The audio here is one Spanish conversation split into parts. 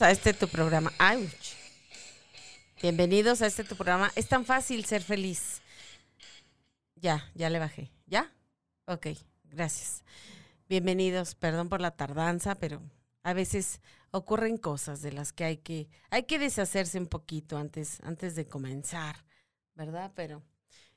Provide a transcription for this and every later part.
a este tu programa. ¡Auch! Bienvenidos a este tu programa. Es tan fácil ser feliz. Ya, ya le bajé. ¿Ya? Ok, gracias. Bienvenidos. Perdón por la tardanza, pero a veces ocurren cosas de las que hay que hay que deshacerse un poquito antes antes de comenzar, ¿verdad? Pero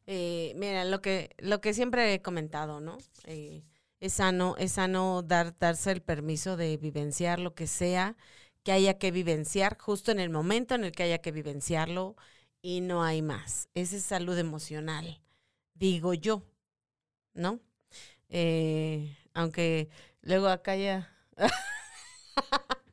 eh, mira lo que lo que siempre he comentado, ¿no? Eh, es sano es sano dar darse el permiso de vivenciar lo que sea que haya que vivenciar justo en el momento en el que haya que vivenciarlo y no hay más. Esa es salud emocional, digo yo, ¿no? Eh, aunque luego acá ya...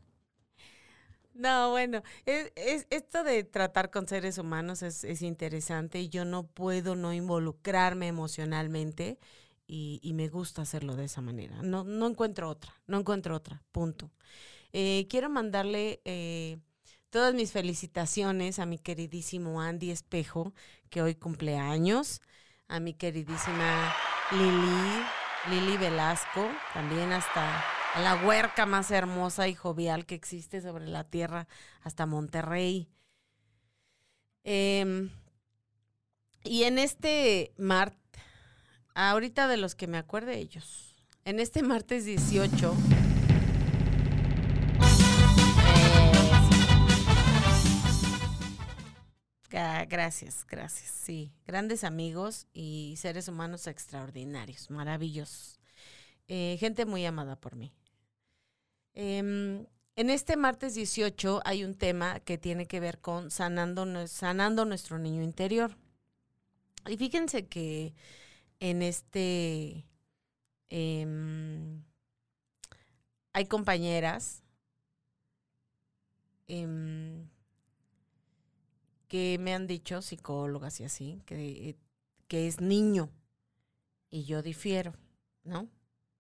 no, bueno, es, es, esto de tratar con seres humanos es, es, interesante y yo no puedo no involucrarme emocionalmente y, y me gusta hacerlo de esa manera. No, no encuentro otra, no encuentro otra, punto. Eh, quiero mandarle eh, todas mis felicitaciones a mi queridísimo Andy Espejo, que hoy cumple años, a mi queridísima Lili, Lili Velasco, también hasta a la huerca más hermosa y jovial que existe sobre la tierra, hasta Monterrey. Eh, y en este martes, ahorita de los que me acuerde ellos, en este martes 18 Gracias, gracias. Sí, grandes amigos y seres humanos extraordinarios, maravillosos. Eh, gente muy amada por mí. Eh, en este martes 18 hay un tema que tiene que ver con sanando, sanando nuestro niño interior. Y fíjense que en este eh, hay compañeras em, que me han dicho psicólogas y así, que, que es niño. Y yo difiero, ¿no?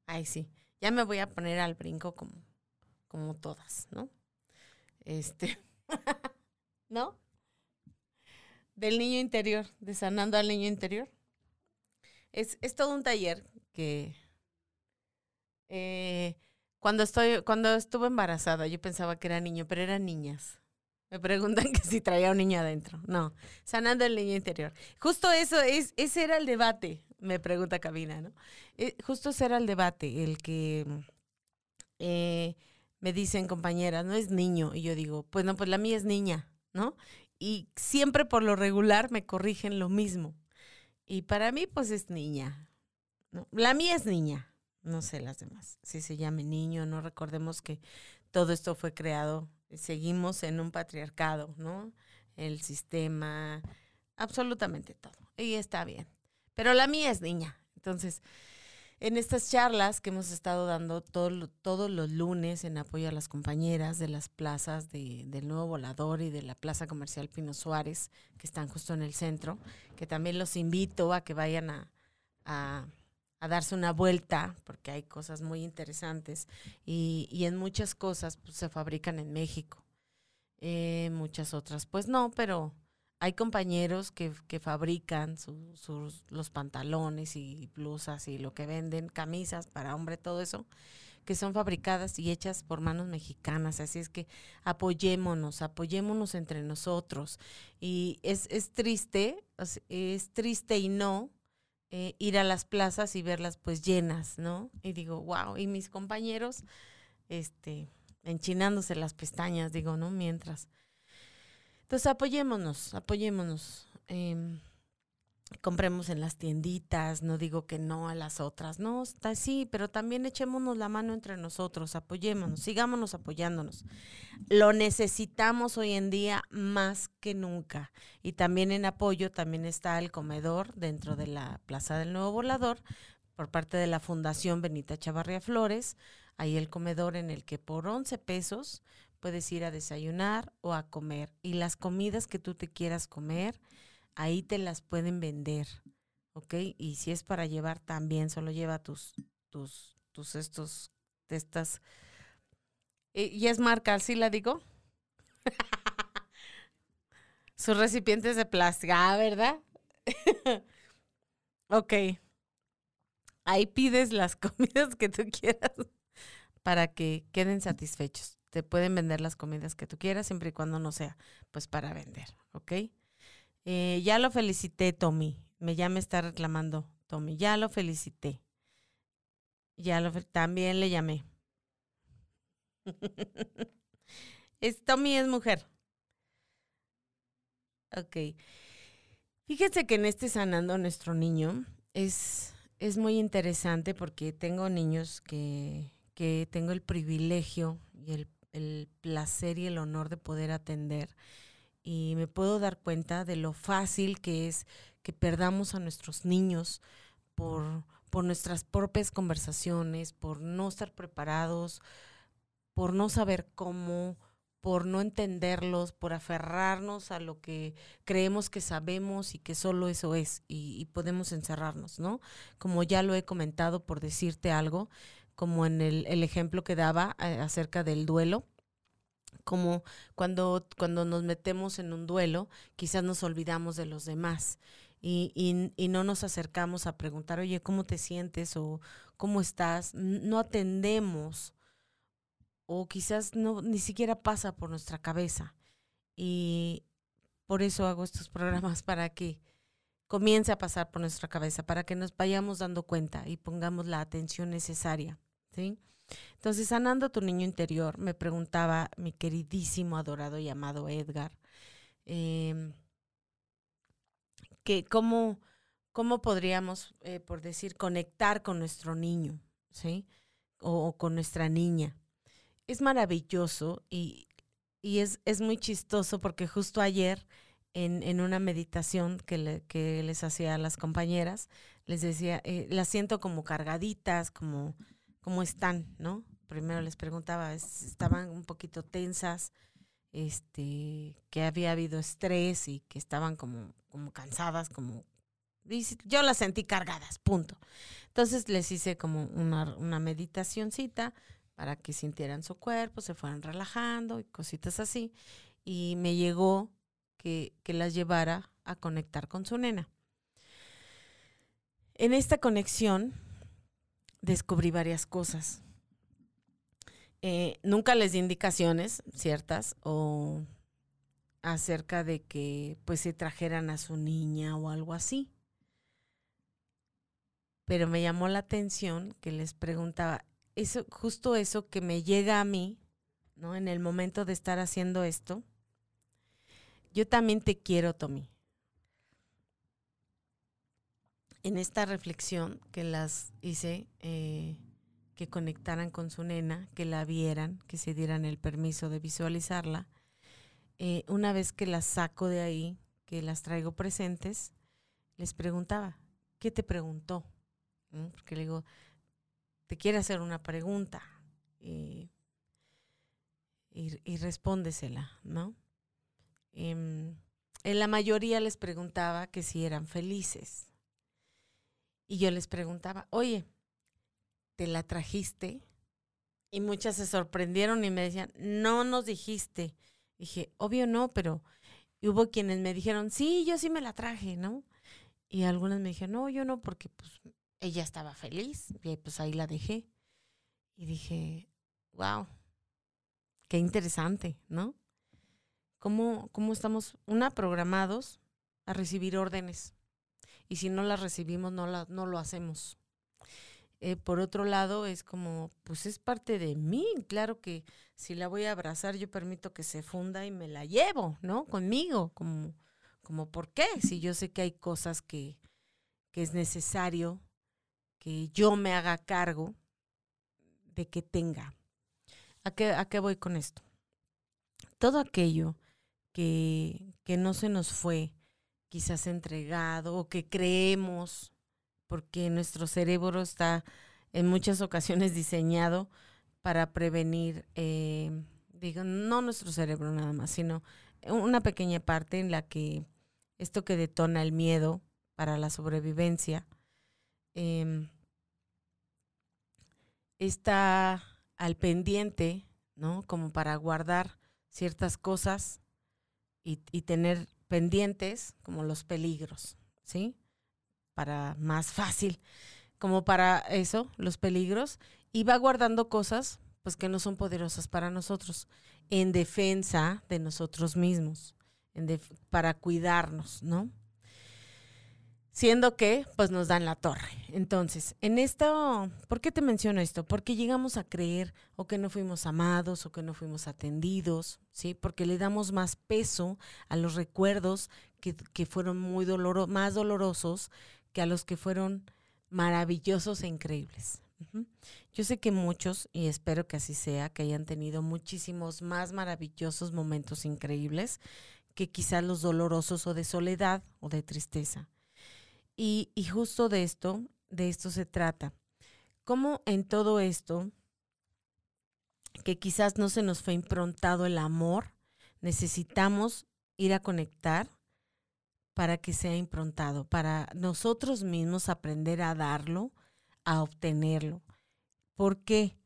Ay, sí. Ya me voy a poner al brinco como, como todas, ¿no? Este, ¿no? Del niño interior, de sanando al niño interior. Es, es todo un taller que eh, cuando estoy, cuando estuve embarazada, yo pensaba que era niño, pero eran niñas. Me preguntan que si traía un niño adentro. No, sanando el niño interior. Justo eso, es, ese era el debate, me pregunta Cabina, ¿no? Eh, justo ese era el debate, el que eh, me dicen compañeras, no es niño. Y yo digo, pues no, pues la mía es niña, ¿no? Y siempre por lo regular me corrigen lo mismo. Y para mí, pues es niña. ¿no? La mía es niña, no sé las demás. Si se llame niño, no recordemos que todo esto fue creado seguimos en un patriarcado, ¿no? El sistema, absolutamente todo. Y está bien. Pero la mía es niña. Entonces, en estas charlas que hemos estado dando todo, todos los lunes en apoyo a las compañeras de las plazas de, del Nuevo Volador y de la Plaza Comercial Pino Suárez, que están justo en el centro, que también los invito a que vayan a, a a darse una vuelta, porque hay cosas muy interesantes y, y en muchas cosas pues, se fabrican en México. Eh, muchas otras, pues no, pero hay compañeros que, que fabrican su, sus, los pantalones y blusas y lo que venden, camisas para hombre, todo eso, que son fabricadas y hechas por manos mexicanas. Así es que apoyémonos, apoyémonos entre nosotros. Y es, es triste, es triste y no, eh, ir a las plazas y verlas pues llenas, ¿no? Y digo, wow, y mis compañeros, este, enchinándose las pestañas, digo, ¿no? Mientras. Entonces apoyémonos, apoyémonos. Eh, compremos en las tienditas, no digo que no a las otras, no, está sí, pero también echémonos la mano entre nosotros, apoyémonos, sigámonos apoyándonos. Lo necesitamos hoy en día más que nunca. Y también en apoyo también está el comedor dentro de la Plaza del Nuevo Volador por parte de la Fundación Benita Chavarria Flores, ahí el comedor en el que por 11 pesos puedes ir a desayunar o a comer y las comidas que tú te quieras comer ahí te las pueden vender, ¿ok? Y si es para llevar también, solo lleva tus, tus, tus estos, estas, y es marca, ¿sí la digo? Sus recipientes de plástico, ah, ¿verdad? ok. Ahí pides las comidas que tú quieras para que queden satisfechos. te pueden vender las comidas que tú quieras, siempre y cuando no sea, pues, para vender, ¿ok? Eh, ya lo felicité, Tommy. Me ya me está reclamando, Tommy. Ya lo felicité. Ya lo también le llamé. Tommy es mujer. Ok. Fíjese que en este sanando nuestro niño es, es muy interesante porque tengo niños que, que tengo el privilegio y el, el placer y el honor de poder atender y me puedo dar cuenta de lo fácil que es que perdamos a nuestros niños por, por nuestras propias conversaciones, por no estar preparados, por no saber cómo, por no entenderlos, por aferrarnos a lo que creemos que sabemos y que solo eso es y, podemos encerrarnos, ¿no? Como ya lo he comentado por decirte algo, como en el, ejemplo que daba eh, acerca del duelo, como cuando, cuando nos metemos en un duelo, quizás nos olvidamos de los demás y, y, y, no nos acercamos a preguntar, oye, ¿cómo te sientes? o ¿cómo estás? No atendemos o quizás no ni siquiera pasa por nuestra cabeza. Y por eso hago estos programas para que comience a pasar por nuestra cabeza, para que nos vayamos dando cuenta y pongamos la atención necesaria, ¿sí? Entonces, sanando tu niño interior, me preguntaba mi queridísimo, adorado y amado Edgar, em, que cómo, cómo podríamos, eh, por decir, conectar con nuestro niño, ¿sí? O, con nuestra niña. Es maravilloso y, y es, es, muy chistoso porque justo ayer en, en una meditación que, le, que, les hacía a las compañeras, les decía, eh, las siento como cargaditas, como cómo están, ¿no? Primero les preguntaba, estaban un poquito tensas, este, que había habido estrés y que estaban como, como cansadas, como yo las sentí cargadas, punto. Entonces les hice como una, una meditacioncita para que sintieran su cuerpo, se fueran relajando y cositas así. Y me llegó que, que las llevara a conectar con su nena. En esta conexión, descubrí varias cosas. Eh, nunca les di indicaciones ciertas o acerca de que pues se trajeran a su niña o algo así. Pero me llamó la atención que les preguntaba, eso, justo eso que me llega a mí, ¿no? En el momento de estar haciendo esto, yo también te quiero, Tommy. En esta reflexión que las hice, eh, que conectaran con su nena, que la vieran, que se dieran el permiso de visualizarla, eh, una vez que las saco de ahí, que las traigo presentes, les preguntaba, ¿qué te preguntó? Porque le digo, te quiere hacer una pregunta y, y, respóndesela, ¿no? Em, en la mayoría les preguntaba que si eran felices. Y yo les preguntaba, oye, ¿te la trajiste? Y muchas se sorprendieron y me decían, no nos dijiste. dije, obvio no, pero hubo quienes me dijeron, sí, yo sí me la traje, ¿no? Y algunas me dijeron, no, yo no, porque pues ella estaba feliz y pues ahí la dejé. Y dije, wow, qué interesante, ¿no? ¿Cómo, cómo estamos, una, programados a recibir órdenes? Y si no las recibimos no, la, no lo hacemos. Eh, por otro lado, es como, pues es parte de mí, claro que si la voy a abrazar, yo permito que se funda y me la llevo, ¿no? Conmigo, como, como ¿por qué? Si yo sé que hay cosas que, que es necesario que yo me haga cargo de que tenga. ¿A qué, a qué voy con esto? Todo aquello que, que no se nos fue, quizás entregado o que creemos, porque nuestro cerebro está en muchas ocasiones diseñado para prevenir, eh, digo, no nuestro cerebro nada más, sino una pequeña parte en la que esto que detona el miedo para la sobrevivencia em, está al pendiente, ¿no? Como para guardar ciertas cosas y, y tener pendientes como los peligros, ¿sí? Para más fácil, como para eso, los peligros, y va guardando cosas pues que no son poderosas para nosotros, en defensa de nosotros mismos, en para cuidarnos, ¿no? Siendo que, pues nos dan la torre. Entonces, en esto, ¿por qué te menciono esto? Porque llegamos a creer o que no fuimos amados o que no fuimos atendidos, ¿sí? Porque le damos más peso a los recuerdos que, que fueron muy dolorosos, más dolorosos que a los que fueron maravillosos e increíbles. Yo sé que muchos, y espero que así sea, que hayan tenido muchísimos más maravillosos momentos increíbles que quizás los dolorosos o de soledad o de tristeza. Y, justo de esto, de esto se trata. Cómo en todo esto, que quizás no se nos fue improntado el amor, necesitamos ir a conectar para que sea improntado, para nosotros mismos aprender a darlo, a obtenerlo. ¿Por qué?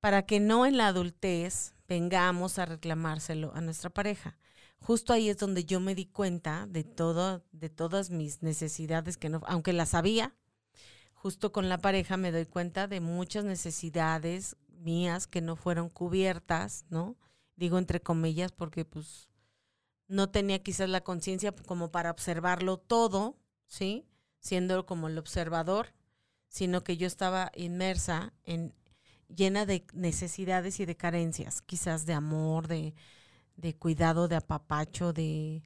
Para que no en la adultez vengamos a reclamárselo a nuestra pareja. Justo ahí es donde yo me di cuenta de todo, de todas mis necesidades que no, aunque las sabía, justo con la pareja me doy cuenta de muchas necesidades mías que no fueron cubiertas, ¿no? Digo entre comillas porque pues no tenía quizás la conciencia como para observarlo todo, ¿sí? Siendo como el observador, sino que yo estaba inmersa en llena de necesidades y de carencias, quizás de amor, de, de cuidado, de apapacho, de,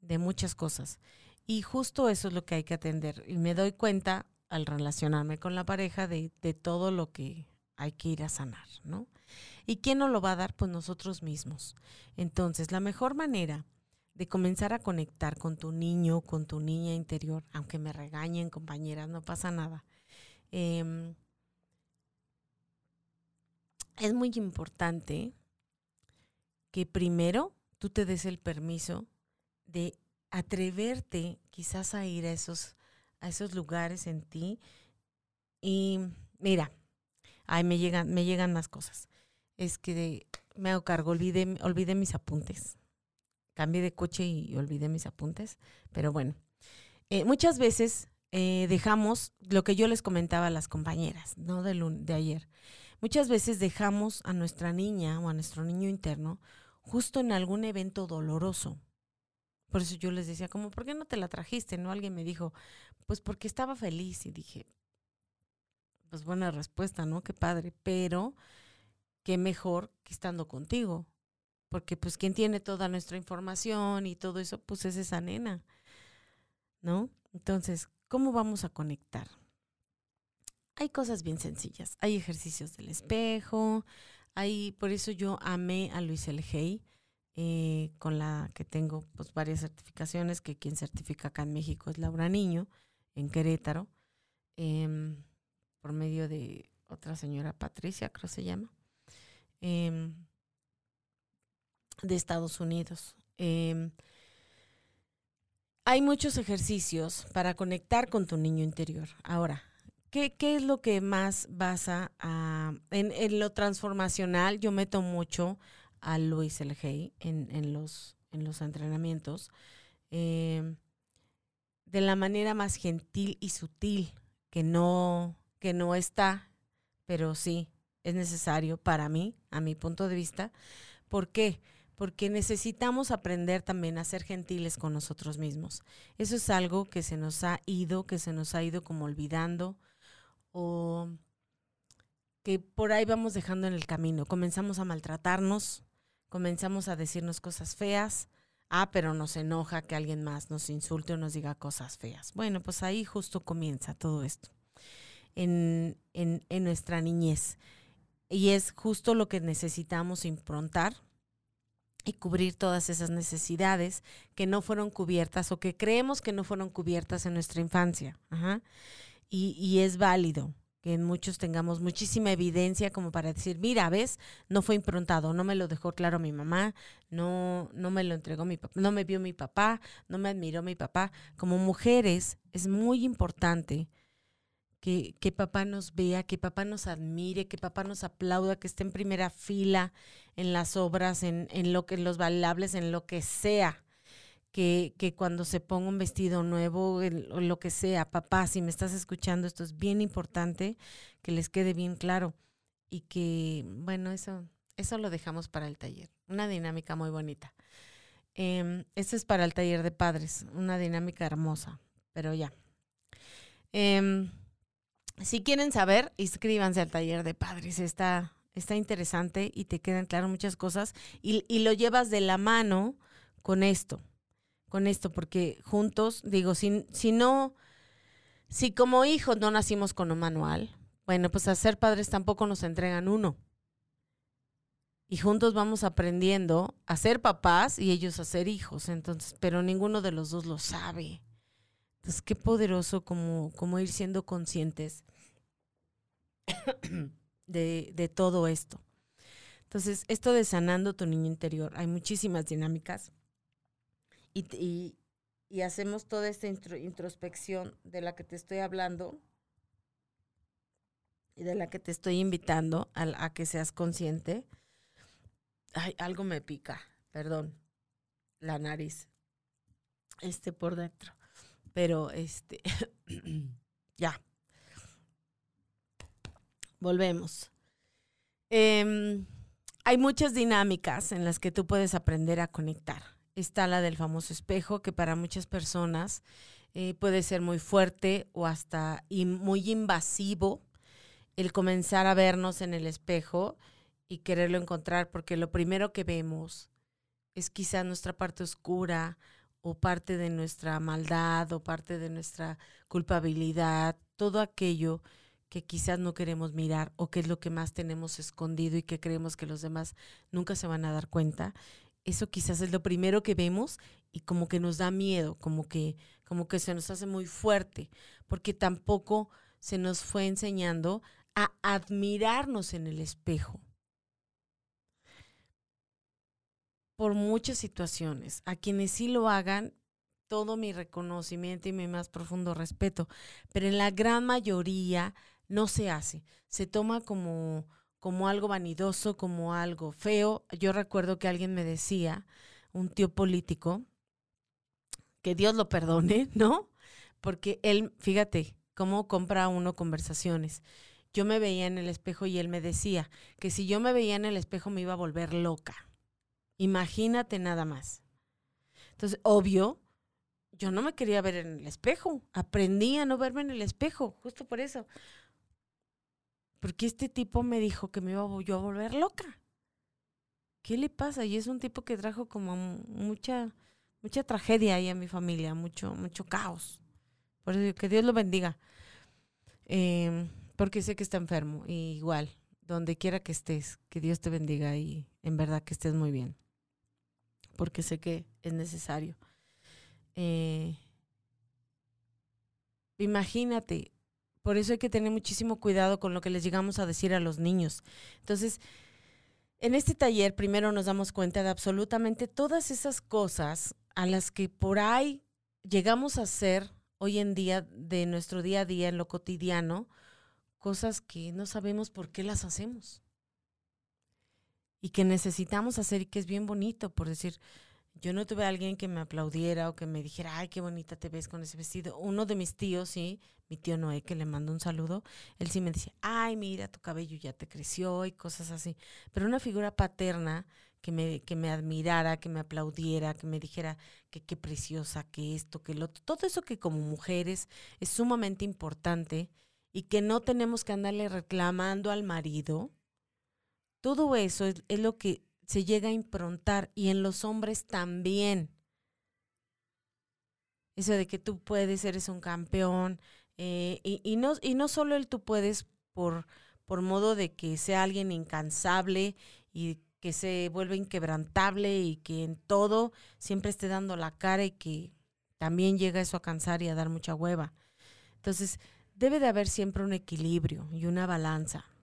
de muchas cosas. Y justo eso es lo que hay que atender. Y me doy cuenta al relacionarme con la pareja de, de todo lo que hay que ir a sanar, ¿no? ¿Y quién nos lo va a dar? Pues nosotros mismos. Entonces, la mejor manera de comenzar a conectar con tu niño, con tu niña interior, aunque me regañen compañeras, no pasa nada. Em, es muy importante que primero tú te des el permiso de atreverte quizás a ir a esos, a esos lugares en ti. Y mira, ay, me llegan, me llegan más cosas es que me hago cargo, olvidé, olvidé mis apuntes. Cambié de coche y olvidé mis apuntes. Pero bueno, eh, muchas veces eh, dejamos lo que yo les comentaba a las compañeras, ¿no? De, de ayer. Muchas veces dejamos a nuestra niña o a nuestro niño interno justo en algún evento doloroso. Por eso yo les decía, como, ¿por qué no te la trajiste? ¿No? Alguien me dijo, pues porque estaba feliz. Y dije, pues buena respuesta, ¿no? Qué padre. Pero qué mejor que estando contigo. Porque pues quien tiene toda nuestra información y todo eso, pues es esa nena. ¿No? Entonces, ¿cómo vamos a conectar? Hay cosas bien sencillas. Hay ejercicios del espejo. Hay, por eso yo amé a Luis El eh, con la que tengo pues varias certificaciones, que quien certifica acá en México es Laura Niño, en Querétaro, em, por medio de otra señora Patricia, creo se llama. Em, de Estados Unidos. Em, hay muchos ejercicios para conectar con tu niño interior. Ahora, ¿qué, es lo que más basa a, en, lo transformacional? Yo meto mucho a Luis El en, en, los, en los entrenamientos em, de la manera más gentil y sutil, que no, que no está, pero sí es necesario para mí, a mi punto de vista. ¿Por qué? Porque necesitamos aprender también a ser gentiles con nosotros mismos. Eso es algo que se nos ha ido, que se nos ha ido como olvidando o que por ahí vamos dejando en el camino. Comenzamos a maltratarnos, comenzamos a decirnos cosas feas. Ah, pero nos enoja que alguien más nos insulte o nos diga cosas feas. Bueno, pues ahí justo comienza todo esto en, en, en nuestra niñez. Y es justo lo que necesitamos improntar y cubrir todas esas necesidades que no fueron cubiertas o que creemos que no fueron cubiertas en nuestra infancia. Y, y, es válido que en muchos tengamos muchísima evidencia como para decir, mira, ves, no fue improntado, no me lo dejó claro mi mamá, no, no me lo entregó mi papá, no me vio mi papá, no me admiró mi papá. Como mujeres es muy importante que, papá nos vea, que papá nos admire, que papá nos aplauda, que esté en primera fila en las obras, en, en lo que, en los bailables, en lo que sea. Que, que, cuando se ponga un vestido nuevo, o lo que sea, papá, si me estás escuchando, esto es bien importante que les quede bien claro. y que, bueno, eso, eso lo dejamos para el taller. Una dinámica muy bonita. Eh, este es para el taller de padres, una dinámica hermosa, pero ya. Em, si quieren saber, inscríbanse al taller de padres. Está, está interesante y te quedan claras muchas cosas y, y, lo llevas de la mano con esto, con esto, porque juntos, digo, si, si no, si como hijos no nacimos con un manual, bueno, pues a ser padres tampoco nos entregan uno. Y juntos vamos aprendiendo a ser papás y ellos a ser hijos, entonces, pero ninguno de los dos lo sabe. Entonces, qué poderoso como, como ir siendo conscientes de, de todo esto. Entonces, esto de sanando tu niño interior, hay muchísimas dinámicas y, y, hacemos toda esta introspección de la que te estoy hablando y de la que te estoy invitando a, a que seas consciente. Ay, algo me pica, perdón, la nariz, este por dentro, pero este, ya, volvemos. Eh, hay muchas dinámicas en las que tú puedes aprender a conectar. Está la del famoso espejo, que para muchas personas eh, puede ser muy fuerte o hasta muy invasivo el comenzar a vernos en el espejo y quererlo encontrar, porque lo primero que vemos es quizá nuestra parte oscura o parte de nuestra maldad o parte de nuestra culpabilidad, todo aquello que quizás no queremos mirar o que es lo que más tenemos escondido y que creemos que los demás nunca se van a dar cuenta. Eso quizás es lo primero que vemos y como que nos da miedo, como que, como que se nos hace muy fuerte, porque tampoco se nos fue enseñando a admirarnos en el espejo. Por muchas situaciones, a quienes sí lo hagan, todo mi reconocimiento y mi más profundo respeto, pero en la gran mayoría no se hace. Se toma como, como algo vanidoso, como algo feo. Yo recuerdo que alguien me decía, un tío político, que Dios lo perdone, ¿no? Porque él, fíjate, cómo compra uno conversaciones. Yo me veía en el espejo y él me decía que si yo me veía en el espejo me iba a volver loca. Imagínate nada más. Entonces, obvio, yo no me quería ver en el espejo. Aprendí a no verme en el espejo, justo por eso porque este tipo me dijo que me iba yo a volver loca. ¿Qué le pasa? Y es un tipo que trajo como mucha, mucha tragedia ahí a mi familia, mucho, mucho caos. Por eso que Dios lo bendiga. Em, porque sé que está enfermo. Y igual, donde quiera que estés, que Dios te bendiga y en verdad que estés muy bien. Porque sé que es necesario. Eh, imagínate, por eso hay que tener muchísimo cuidado con lo que les llegamos a decir a los niños. Entonces, en este taller primero nos damos cuenta de absolutamente todas esas cosas a las que por ahí llegamos a hacer hoy en día de nuestro día a día en lo cotidiano, cosas que no sabemos por qué las hacemos y que necesitamos hacer y que es bien bonito, por decir, yo no tuve a alguien que me aplaudiera o que me dijera, ay, qué bonita te ves con ese vestido. Uno de mis tíos, sí, mi tío Noé, que le mando un saludo, él sí me decía, ay, mira, tu cabello ya te creció y cosas así. Pero una figura paterna que me, que me admirara, que me aplaudiera, que me dijera que qué preciosa, que esto, que lo todo eso que como mujeres es sumamente importante y que no tenemos que andarle reclamando al marido. Todo eso es, es lo que se llega a improntar y en los hombres también. Eso de que tú puedes, eres un campeón. Eh, y, y, no, y no solo el tú puedes por, por modo de que sea alguien incansable y que se vuelva inquebrantable y que en todo siempre esté dando la cara y que también llega eso a cansar y a dar mucha hueva. Entonces, debe de haber siempre un equilibrio y una balanza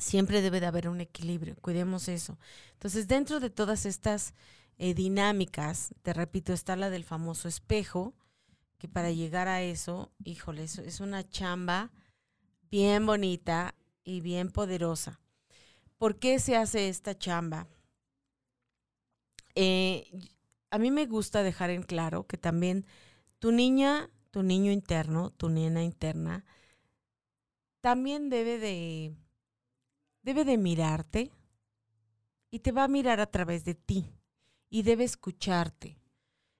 siempre debe de haber un equilibrio, cuidemos eso. Entonces, dentro de todas estas eh, dinámicas, te repito, está la del famoso espejo, que para llegar a eso, híjole, eso es una chamba bien bonita y bien poderosa. ¿Por qué se hace esta chamba? Eh, a mí me gusta dejar en claro que también tu niña, tu niño interno, tu nena interna, también debe de debe de mirarte y te va a mirar a través de ti y debe escucharte.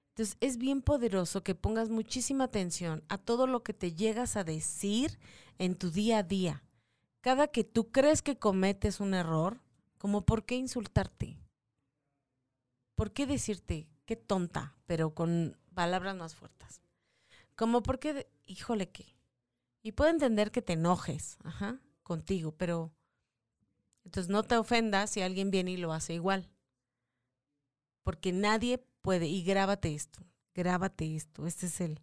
Entonces es bien poderoso que pongas muchísima atención a todo lo que te llegas a decir en tu día a día. Cada que tú crees que cometes un error, como por qué insultarte, por qué decirte qué tonta, pero con palabras más fuertes. Como por qué, híjole qué. Y puedo entender que te enojes, ajá, contigo, pero entonces no te ofendas si alguien viene y lo hace igual. Porque nadie puede, y grábate esto, grábate esto, esta es el,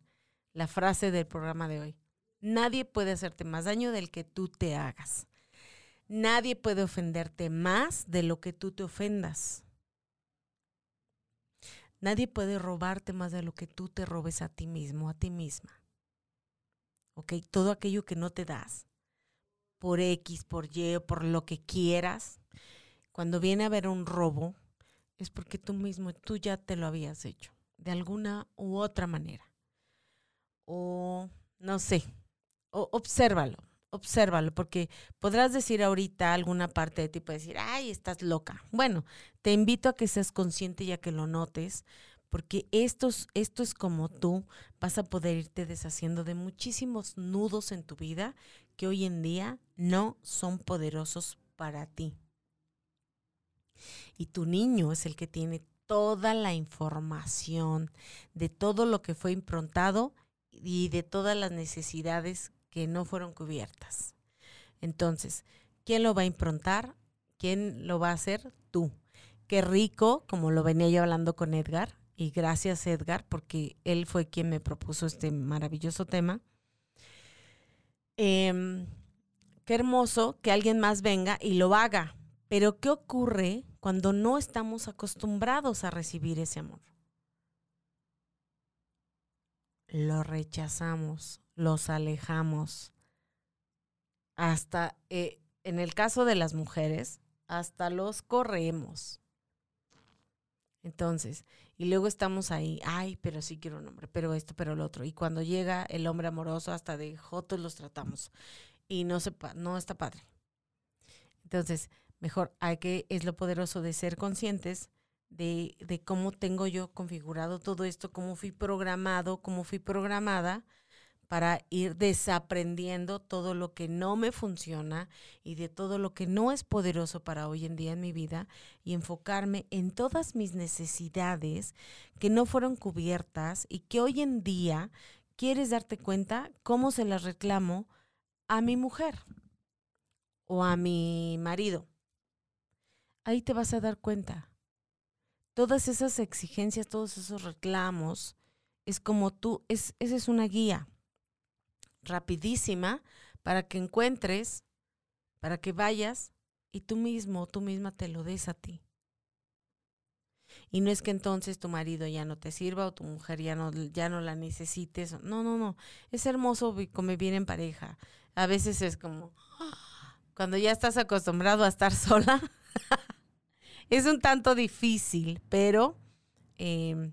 la frase del programa de hoy. Nadie puede hacerte más daño del que tú te hagas. Nadie puede ofenderte más de lo que tú te ofendas. Nadie puede robarte más de lo que tú te robes a ti mismo, a ti misma. ¿Ok? Todo aquello que no te das, por X, por Y por lo que quieras, cuando viene a haber un robo, es porque tú mismo, tú ya te lo habías hecho, de alguna u otra manera. O no sé, o, obsérvalo, obsérvalo, porque podrás decir ahorita alguna parte de ti, puede decir, ay, estás loca. Bueno, te invito a que seas consciente y a que lo notes, porque esto es como tú vas a poder irte deshaciendo de muchísimos nudos en tu vida que hoy en día no son poderosos para ti. Y tu niño es el que tiene toda la información de todo lo que fue improntado y de todas las necesidades que no fueron cubiertas. Entonces, ¿quién lo va a improntar? ¿Quién lo va a hacer? Tú. Qué rico, como lo venía yo hablando con Edgar, y gracias Edgar, porque él fue quien me propuso este maravilloso tema Em, qué hermoso que alguien más venga y lo haga. Pero ¿qué ocurre cuando no estamos acostumbrados a recibir ese amor? Lo rechazamos, los alejamos. Hasta, eh, en el caso de las mujeres, hasta los corremos. Entonces, y luego estamos ahí, ay, pero sí quiero un hombre, pero esto, pero lo otro. Y cuando llega el hombre amoroso, hasta de jotos los tratamos. Y no, se, no está padre. Entonces, mejor hay que, es lo poderoso de ser conscientes de, de cómo tengo yo configurado todo esto, cómo fui programado, cómo fui programada para ir desaprendiendo todo lo que no me funciona y de todo lo que no es poderoso para hoy en día en mi vida y enfocarme en todas mis necesidades que no fueron cubiertas y que hoy en día quieres darte cuenta cómo se las reclamo a mi mujer o a mi marido. Ahí te vas a dar cuenta. Todas esas exigencias, todos esos reclamos, es como tú, es, esa es una guía rapidísima para que encuentres, para que vayas y tú mismo, tú misma te lo des a ti. Y no es que entonces tu marido ya no te sirva o tu mujer ya no, ya no la necesites. No, no, no. Es hermoso convivir en pareja. A veces es como, cuando ya estás acostumbrado a estar sola, es un tanto difícil, pero em,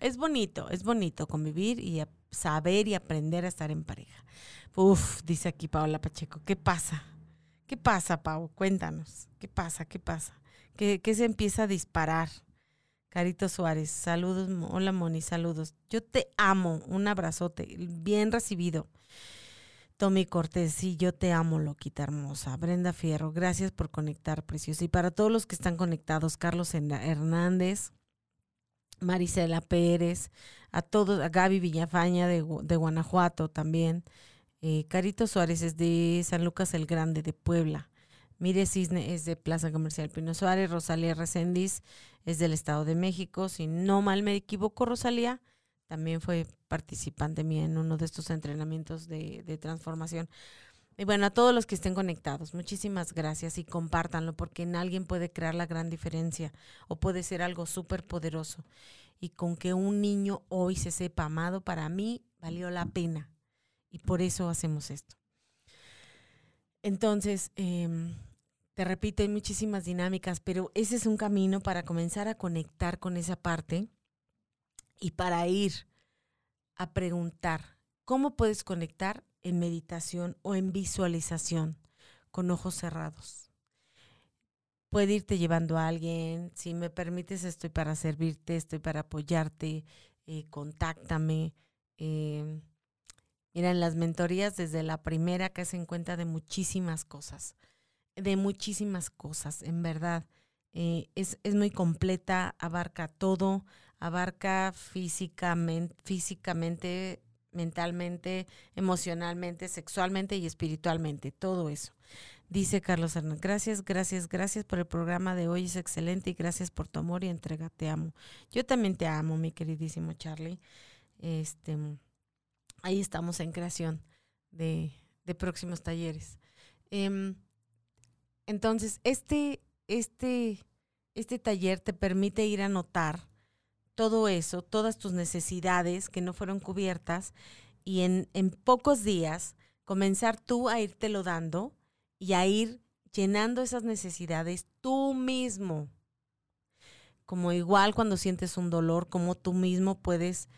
es bonito, es bonito convivir y saber y aprender a estar en pareja. Uf, dice aquí Paola Pacheco, ¿qué pasa? ¿Qué pasa, Pau? Cuéntanos, ¿qué pasa? ¿Qué pasa? ¿Qué, qué se empieza a disparar? Carito Suárez, saludos, hola Moni, saludos. Yo te amo, un abrazote, bien recibido. Tommy Cortés, sí, yo te amo, loquita hermosa. Brenda Fierro, gracias por conectar, preciosa. Y para todos los que están conectados, Carlos Hernández, Marisela Pérez, a todos, a Gaby Villafaña de, Guanajuato también, eh, Carito Suárez es de San Lucas el Grande de Puebla, Mire Cisne es de Plaza Comercial Pino Suárez, Rosalía Reséndiz es del Estado de México, si no mal me equivoco, Rosalía también fue participante mía en uno de estos entrenamientos de, de transformación. Y bueno, a todos los que estén conectados, muchísimas gracias y compártanlo porque en alguien puede crear la gran diferencia o puede ser algo súper poderoso. Y con que un niño hoy se sepa amado, para mí valió la pena. Y por eso hacemos esto. Entonces, em, te repito, hay muchísimas dinámicas, pero ese es un camino para comenzar a conectar con esa parte y para ir a preguntar, ¿cómo puedes conectar en meditación o en visualización con ojos cerrados. puede irte llevando a alguien. Si me permites, estoy para servirte, estoy para apoyarte. Eh, contáctame. Eh, mira, en las mentorías, desde la primera que hacen cuenta de muchísimas cosas. De muchísimas cosas, en verdad. Eh, es, es muy completa, abarca todo, abarca físicamente, físicamente, mentalmente, emocionalmente, sexualmente y espiritualmente, todo eso. Dice Carlos Hernández, gracias, gracias, gracias por el programa de hoy, es excelente y gracias por tu amor y entrega, te amo. Yo también te amo, mi queridísimo Charlie. Este, ahí estamos en creación de, próximos talleres. Em, entonces, este, este, este taller te permite ir a notar todo eso, todas tus necesidades que no fueron cubiertas y en, en pocos días comenzar tú a lo dando y a ir llenando esas necesidades tú mismo. Como igual cuando sientes un dolor, como tú mismo puedes,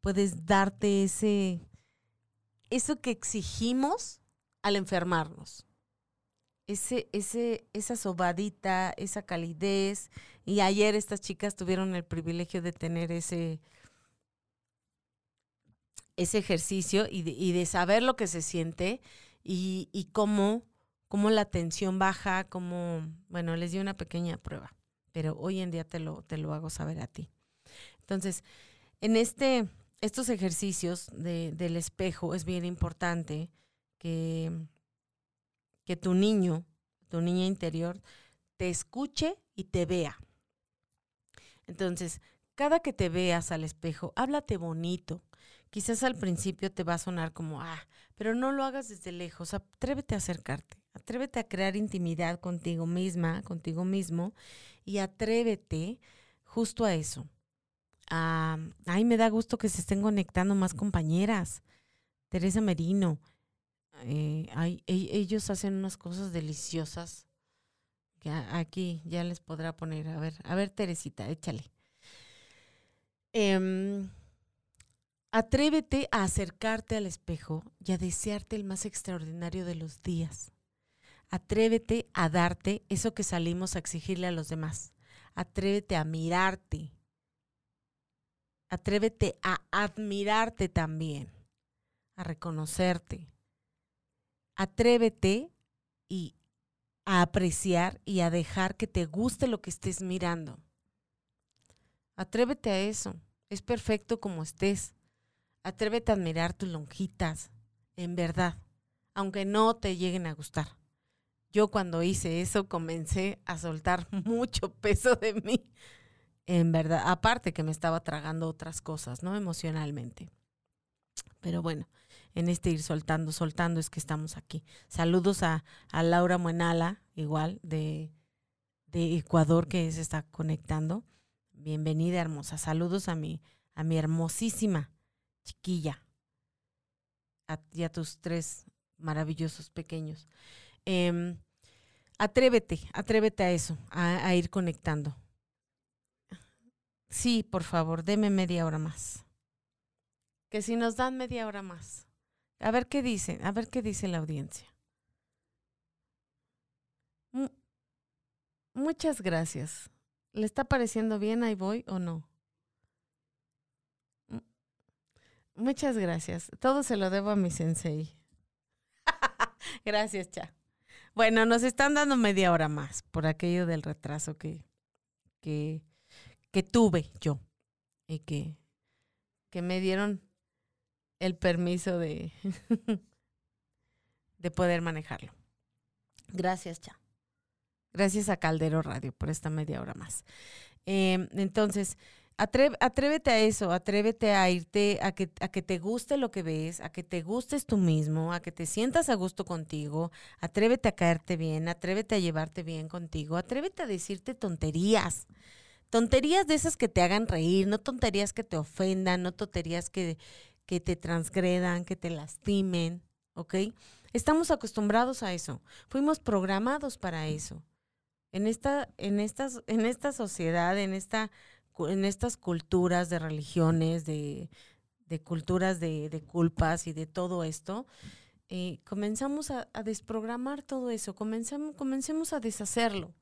puedes darte ese, eso que exigimos al enfermarnos ese, esa sobadita, esa calidez. Y ayer estas chicas tuvieron el privilegio de tener ese, ese ejercicio y de, saber lo que se siente y, cómo, cómo, la tensión baja, cómo, bueno, les di una pequeña prueba, pero hoy en día te lo, te lo hago saber a ti. Entonces, en este, estos ejercicios de, del espejo es bien importante que que tu niño, tu niña interior, te escuche y te vea. Entonces, cada que te veas al espejo, háblate bonito. Quizás al principio te va a sonar como, ah, pero no lo hagas desde lejos. Atrévete a acercarte. Atrévete a crear intimidad contigo misma, contigo mismo, y atrévete justo a eso. A, ay, me da gusto que se estén conectando más compañeras. Teresa Merino, eh, e, ellos hacen unas cosas deliciosas que aquí ya les podrá poner. A ver, a ver, Teresita, échale. Em, atrévete a acercarte al espejo y a desearte el más extraordinario de los días. Atrévete a darte eso que salimos a exigirle a los demás. Atrévete a mirarte. Atrévete a admirarte también, a reconocerte atrévete y a apreciar y a dejar que te guste lo que estés mirando. Atrévete a eso. Es perfecto como estés. Atrévete a admirar tus lonjitas, en verdad, aunque no te lleguen a gustar. Yo cuando hice eso comencé a soltar mucho peso de mí, en verdad, aparte que me estaba tragando otras cosas, ¿no? Emocionalmente. Pero bueno, en este ir soltando, soltando es que estamos aquí. Saludos a, Laura Muenala, igual, de, de, Ecuador, que se está conectando. Bienvenida, hermosa. Saludos a mi, a mi hermosísima chiquilla. y a tus tres maravillosos pequeños. Em, atrévete, atrévete a eso, a, a ir conectando. Sí, por favor, deme media hora más. Que si nos dan media hora más. A ver qué dice, a ver qué dice la audiencia. muchas gracias. ¿Le está pareciendo bien? Ahí voy o no. Muchas gracias. Todo se lo debo a mi sensei. gracias, Cha. Bueno, nos están dando media hora más por aquello del retraso que, que, que tuve yo y que, que me dieron el permiso de, de poder manejarlo. Gracias, Cha. Gracias a Caldero Radio por esta media hora más. Em, entonces, atrévete a eso, atrévete a irte, a que, a que te guste lo que ves, a que te gustes tú mismo, a que te sientas a gusto contigo, atrévete a caerte bien, atrévete a llevarte bien contigo, atrévete a decirte tonterías. Tonterías de esas que te hagan reír, no tonterías que te ofendan, no tonterías que, que te transgredan, que te lastimen, ¿ok? Estamos acostumbrados a eso. Fuimos programados para eso. En esta, en en esta sociedad, en esta, en estas culturas de religiones, de, culturas de, culpas y de todo esto, eh, comenzamos a, desprogramar todo eso, comencemos a deshacerlo.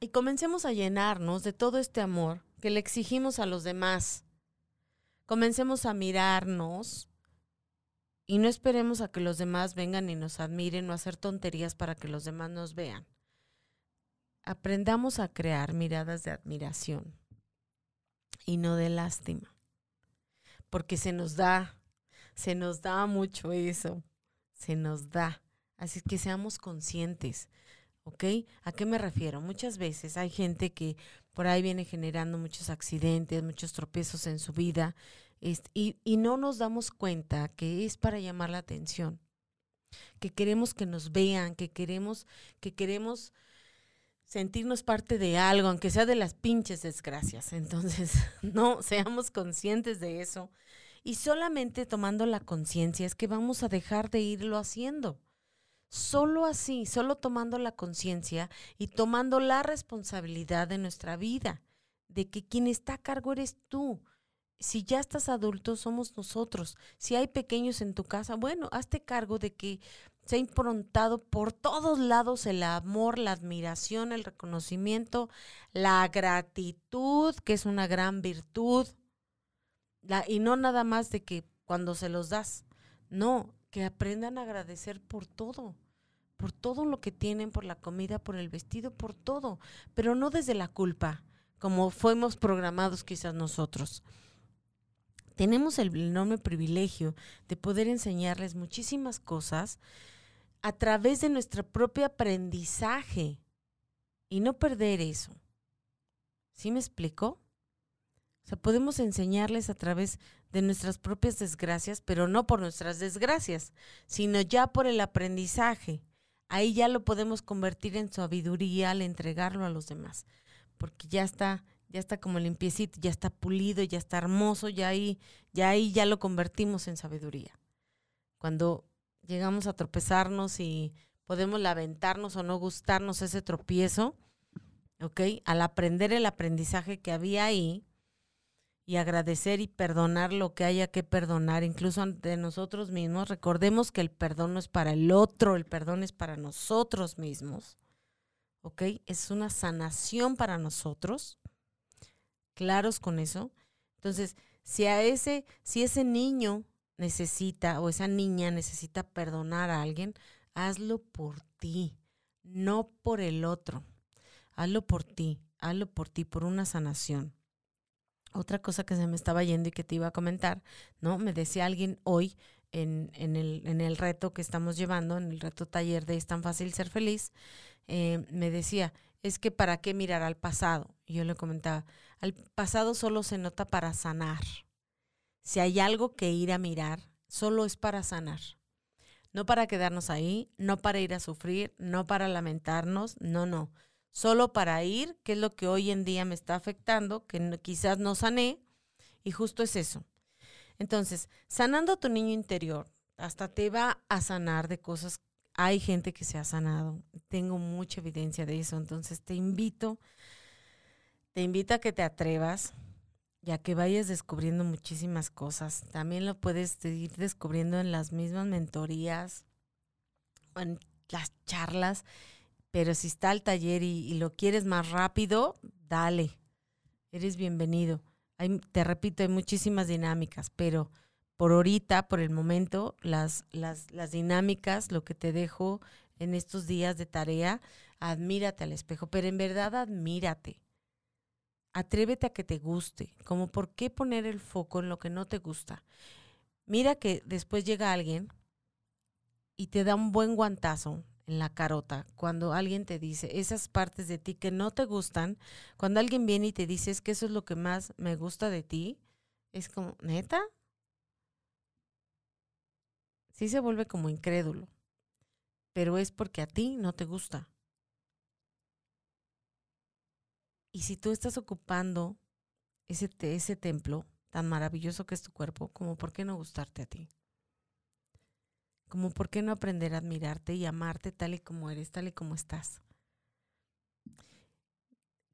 Y comencemos a llenarnos de todo este amor que le exigimos a los demás. Comencemos a mirarnos y no esperemos a que los demás vengan y nos admiren o hacer tonterías para que los demás nos vean. Aprendamos a crear miradas de admiración y no de lástima. Porque se nos da, se nos da mucho eso, se nos da. Así que seamos conscientes, ¿ok? ¿A qué me refiero? Muchas veces hay gente que por ahí viene generando muchos accidentes, muchos tropiezos en su vida y, y no nos damos cuenta que es para llamar la atención, que queremos que nos vean, que queremos, que queremos sentirnos parte de algo, aunque sea de las pinches desgracias. Entonces, no, seamos conscientes de eso. Y solamente tomando la conciencia es que vamos a dejar de irlo haciendo. Solo así, solo tomando la conciencia y tomando la responsabilidad de nuestra vida, de que quien está a cargo eres tú. Si ya estás adulto, somos nosotros. Si hay pequeños en tu casa, bueno, hazte cargo de que se ha improntado por todos lados el amor, la admiración, el reconocimiento, la gratitud, que es una gran virtud, y no nada más de que cuando se los das, no, que aprendan a agradecer por todo, por todo lo que tienen, por la comida, por el vestido, por todo, pero no desde la culpa, como fuimos programados quizás nosotros. Tenemos el enorme privilegio de poder enseñarles muchísimas cosas a través de nuestro propio aprendizaje y no perder eso. ¿Sí me explico? O sea, podemos enseñarles a través de nuestras propias desgracias, pero no por nuestras desgracias, sino ya por el aprendizaje. Ahí ya lo podemos convertir en sabiduría al entregarlo a los demás, porque ya está, ya está como limpiecito, ya está pulido, ya está hermoso, ya ahí, ya ahí ya lo convertimos en sabiduría. Cuando llegamos a tropezarnos y podemos lamentarnos o no gustarnos ese tropiezo, ¿ok? Al aprender el aprendizaje que había ahí y agradecer y perdonar lo que haya que perdonar, incluso ante nosotros mismos, recordemos que el perdón no es para el otro, el perdón es para nosotros mismos, ¿ok? Es una sanación para nosotros, claros con eso. Entonces, si a ese, si ese niño necesita o esa niña necesita perdonar a alguien, hazlo por ti, no por el otro. Hazlo por ti, hazlo por ti, por una sanación. Otra cosa que se me estaba yendo y que te iba a comentar, ¿no? Me decía alguien hoy en, el reto que estamos llevando, en el reto taller de Es tan fácil ser feliz, eh, me decía, es que para qué mirar al pasado. Y yo le comentaba, al pasado solo se nota para sanar. Si hay algo que ir a mirar, solo es para sanar. No para quedarnos ahí, no para ir a sufrir, no para lamentarnos, no, no. Solo para ir, que es lo que hoy en día me está afectando, que quizás no sané, y justo es eso. Entonces, sanando a tu niño interior, hasta te va a sanar de cosas. Hay gente que se ha sanado, tengo mucha evidencia de eso, entonces te invito, te invito a que te atrevas, ya que vayas descubriendo muchísimas cosas. También lo puedes ir descubriendo en las mismas mentorías, en las charlas, pero si está el taller y, lo quieres más rápido, dale, eres bienvenido. te repito, hay muchísimas dinámicas, pero por ahorita, por el momento, las, las, las dinámicas, lo que te dejo en estos días de tarea, admírate al espejo, pero en verdad admírate Atrévete a que te guste, como por qué poner el foco en lo que no te gusta. Mira que después llega alguien y te da un buen guantazo en la carota cuando alguien te dice esas partes de ti que no te gustan, cuando alguien viene y te dice es que eso es lo que más me gusta de ti, es como, neta, sí se vuelve como incrédulo, pero es porque a ti no te gusta. Y si tú estás ocupando ese, ese templo tan maravilloso que es tu cuerpo, como por qué no gustarte a ti? Como por qué no aprender a admirarte y amarte tal y como eres, tal y como estás.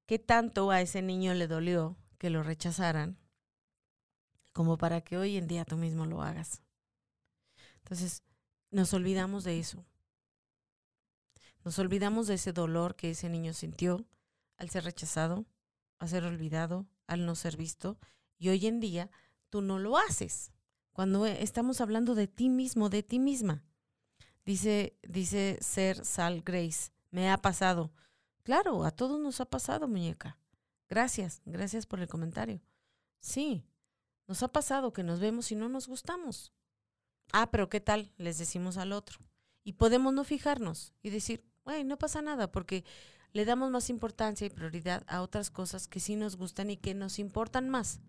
¿Qué tanto a ese niño le dolió que lo rechazaran como para que hoy en día tú mismo lo hagas? Entonces, nos olvidamos de eso. Nos olvidamos de ese dolor que ese niño sintió al ser rechazado, a ser olvidado, al no ser visto. Y hoy en día tú no lo haces. Cuando eh, estamos hablando de ti mismo, de ti misma. Dice, dice Ser Sal Grace, me ha pasado. Claro, a todos nos ha pasado, muñeca. Gracias, gracias por el comentario. Sí, nos ha pasado que nos vemos y no nos gustamos. Ah, pero ¿qué tal? Les decimos al otro. Y podemos no fijarnos y decir, güey, no pasa nada, porque le damos más importancia y prioridad a otras cosas que sí nos gustan y que nos importan más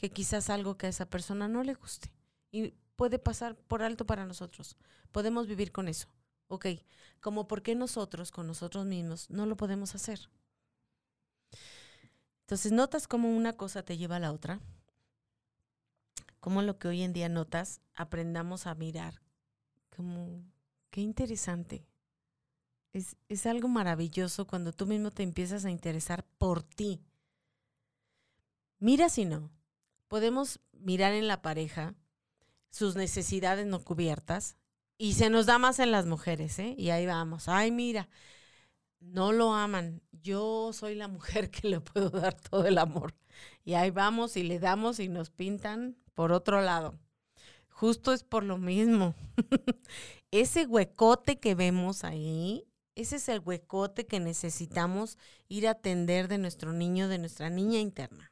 que quizás algo que a esa persona no le guste. Y puede pasar por alto para nosotros. Podemos vivir con eso. Ok, como por qué nosotros con nosotros mismos no lo podemos hacer. Entonces, notas cómo una cosa te lleva a la otra. Como lo que hoy en día notas, aprendamos a mirar. Como, qué interesante. Es, es algo maravilloso cuando tú mismo te empiezas a interesar por ti. Mira si no. Podemos mirar en la pareja sus necesidades no cubiertas y se nos da más en las mujeres, ¿eh? Y ahí vamos. Ay, mira, no lo aman. Yo soy la mujer que le puedo dar todo el amor. Y ahí vamos y le damos y nos pintan por otro lado. Justo es por lo mismo. ese huecote que vemos ahí, ese es el huecote que necesitamos ir a atender de nuestro niño, de nuestra niña interna.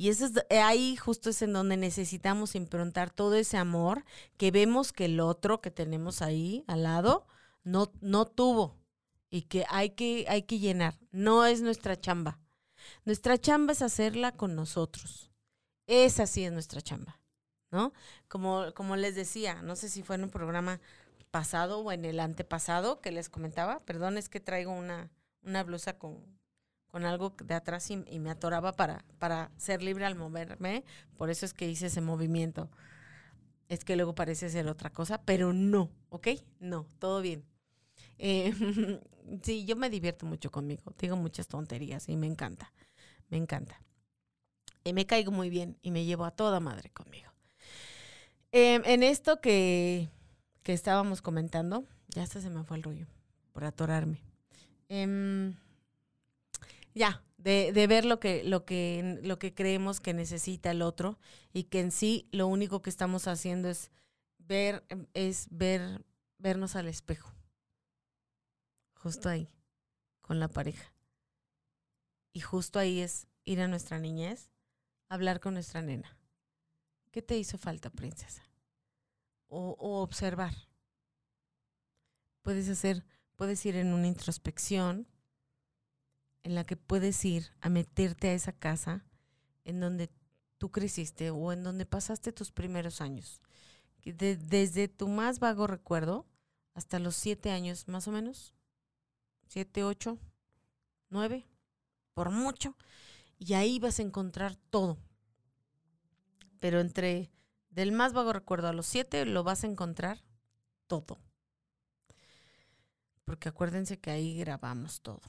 Y eso es, eh, ahí justo es en donde necesitamos improntar todo ese amor que vemos que el otro que tenemos ahí al lado no, no tuvo y que hay, que hay que llenar. No es nuestra chamba. Nuestra chamba es hacerla con nosotros. Esa sí es nuestra chamba, ¿no? Como, como les decía, no sé si fue en un programa pasado o en el antepasado que les comentaba, perdón, es que traigo una, una blusa con, con algo de atrás y, me atoraba para, para ser libre al moverme. Por eso es que hice ese movimiento. Es que luego parece ser otra cosa, pero no, ¿ok? No, todo bien. Eh, sí, yo me divierto mucho conmigo. Digo muchas tonterías y me encanta. Me encanta. Y me caigo muy bien y me llevo a toda madre conmigo. Em, en esto que, que, estábamos comentando, ya hasta se me fue el rollo por atorarme. Eh, ya, de, de, ver lo que, lo, que, lo que creemos que necesita el otro y que en sí lo único que estamos haciendo es ver, es ver, vernos al espejo. Justo ahí, con la pareja. Y justo ahí es ir a nuestra niñez, hablar con nuestra nena. ¿Qué te hizo falta, princesa? O, o observar. Puedes hacer, puedes ir en una introspección en la que puedes ir a meterte a esa casa en donde tú creciste o en donde pasaste tus primeros años. desde tu más vago recuerdo hasta los siete años más o menos, siete, ocho, nueve, por mucho, y ahí vas a encontrar todo. Pero entre del más vago recuerdo a los siete lo vas a encontrar todo. Porque acuérdense que ahí grabamos todo.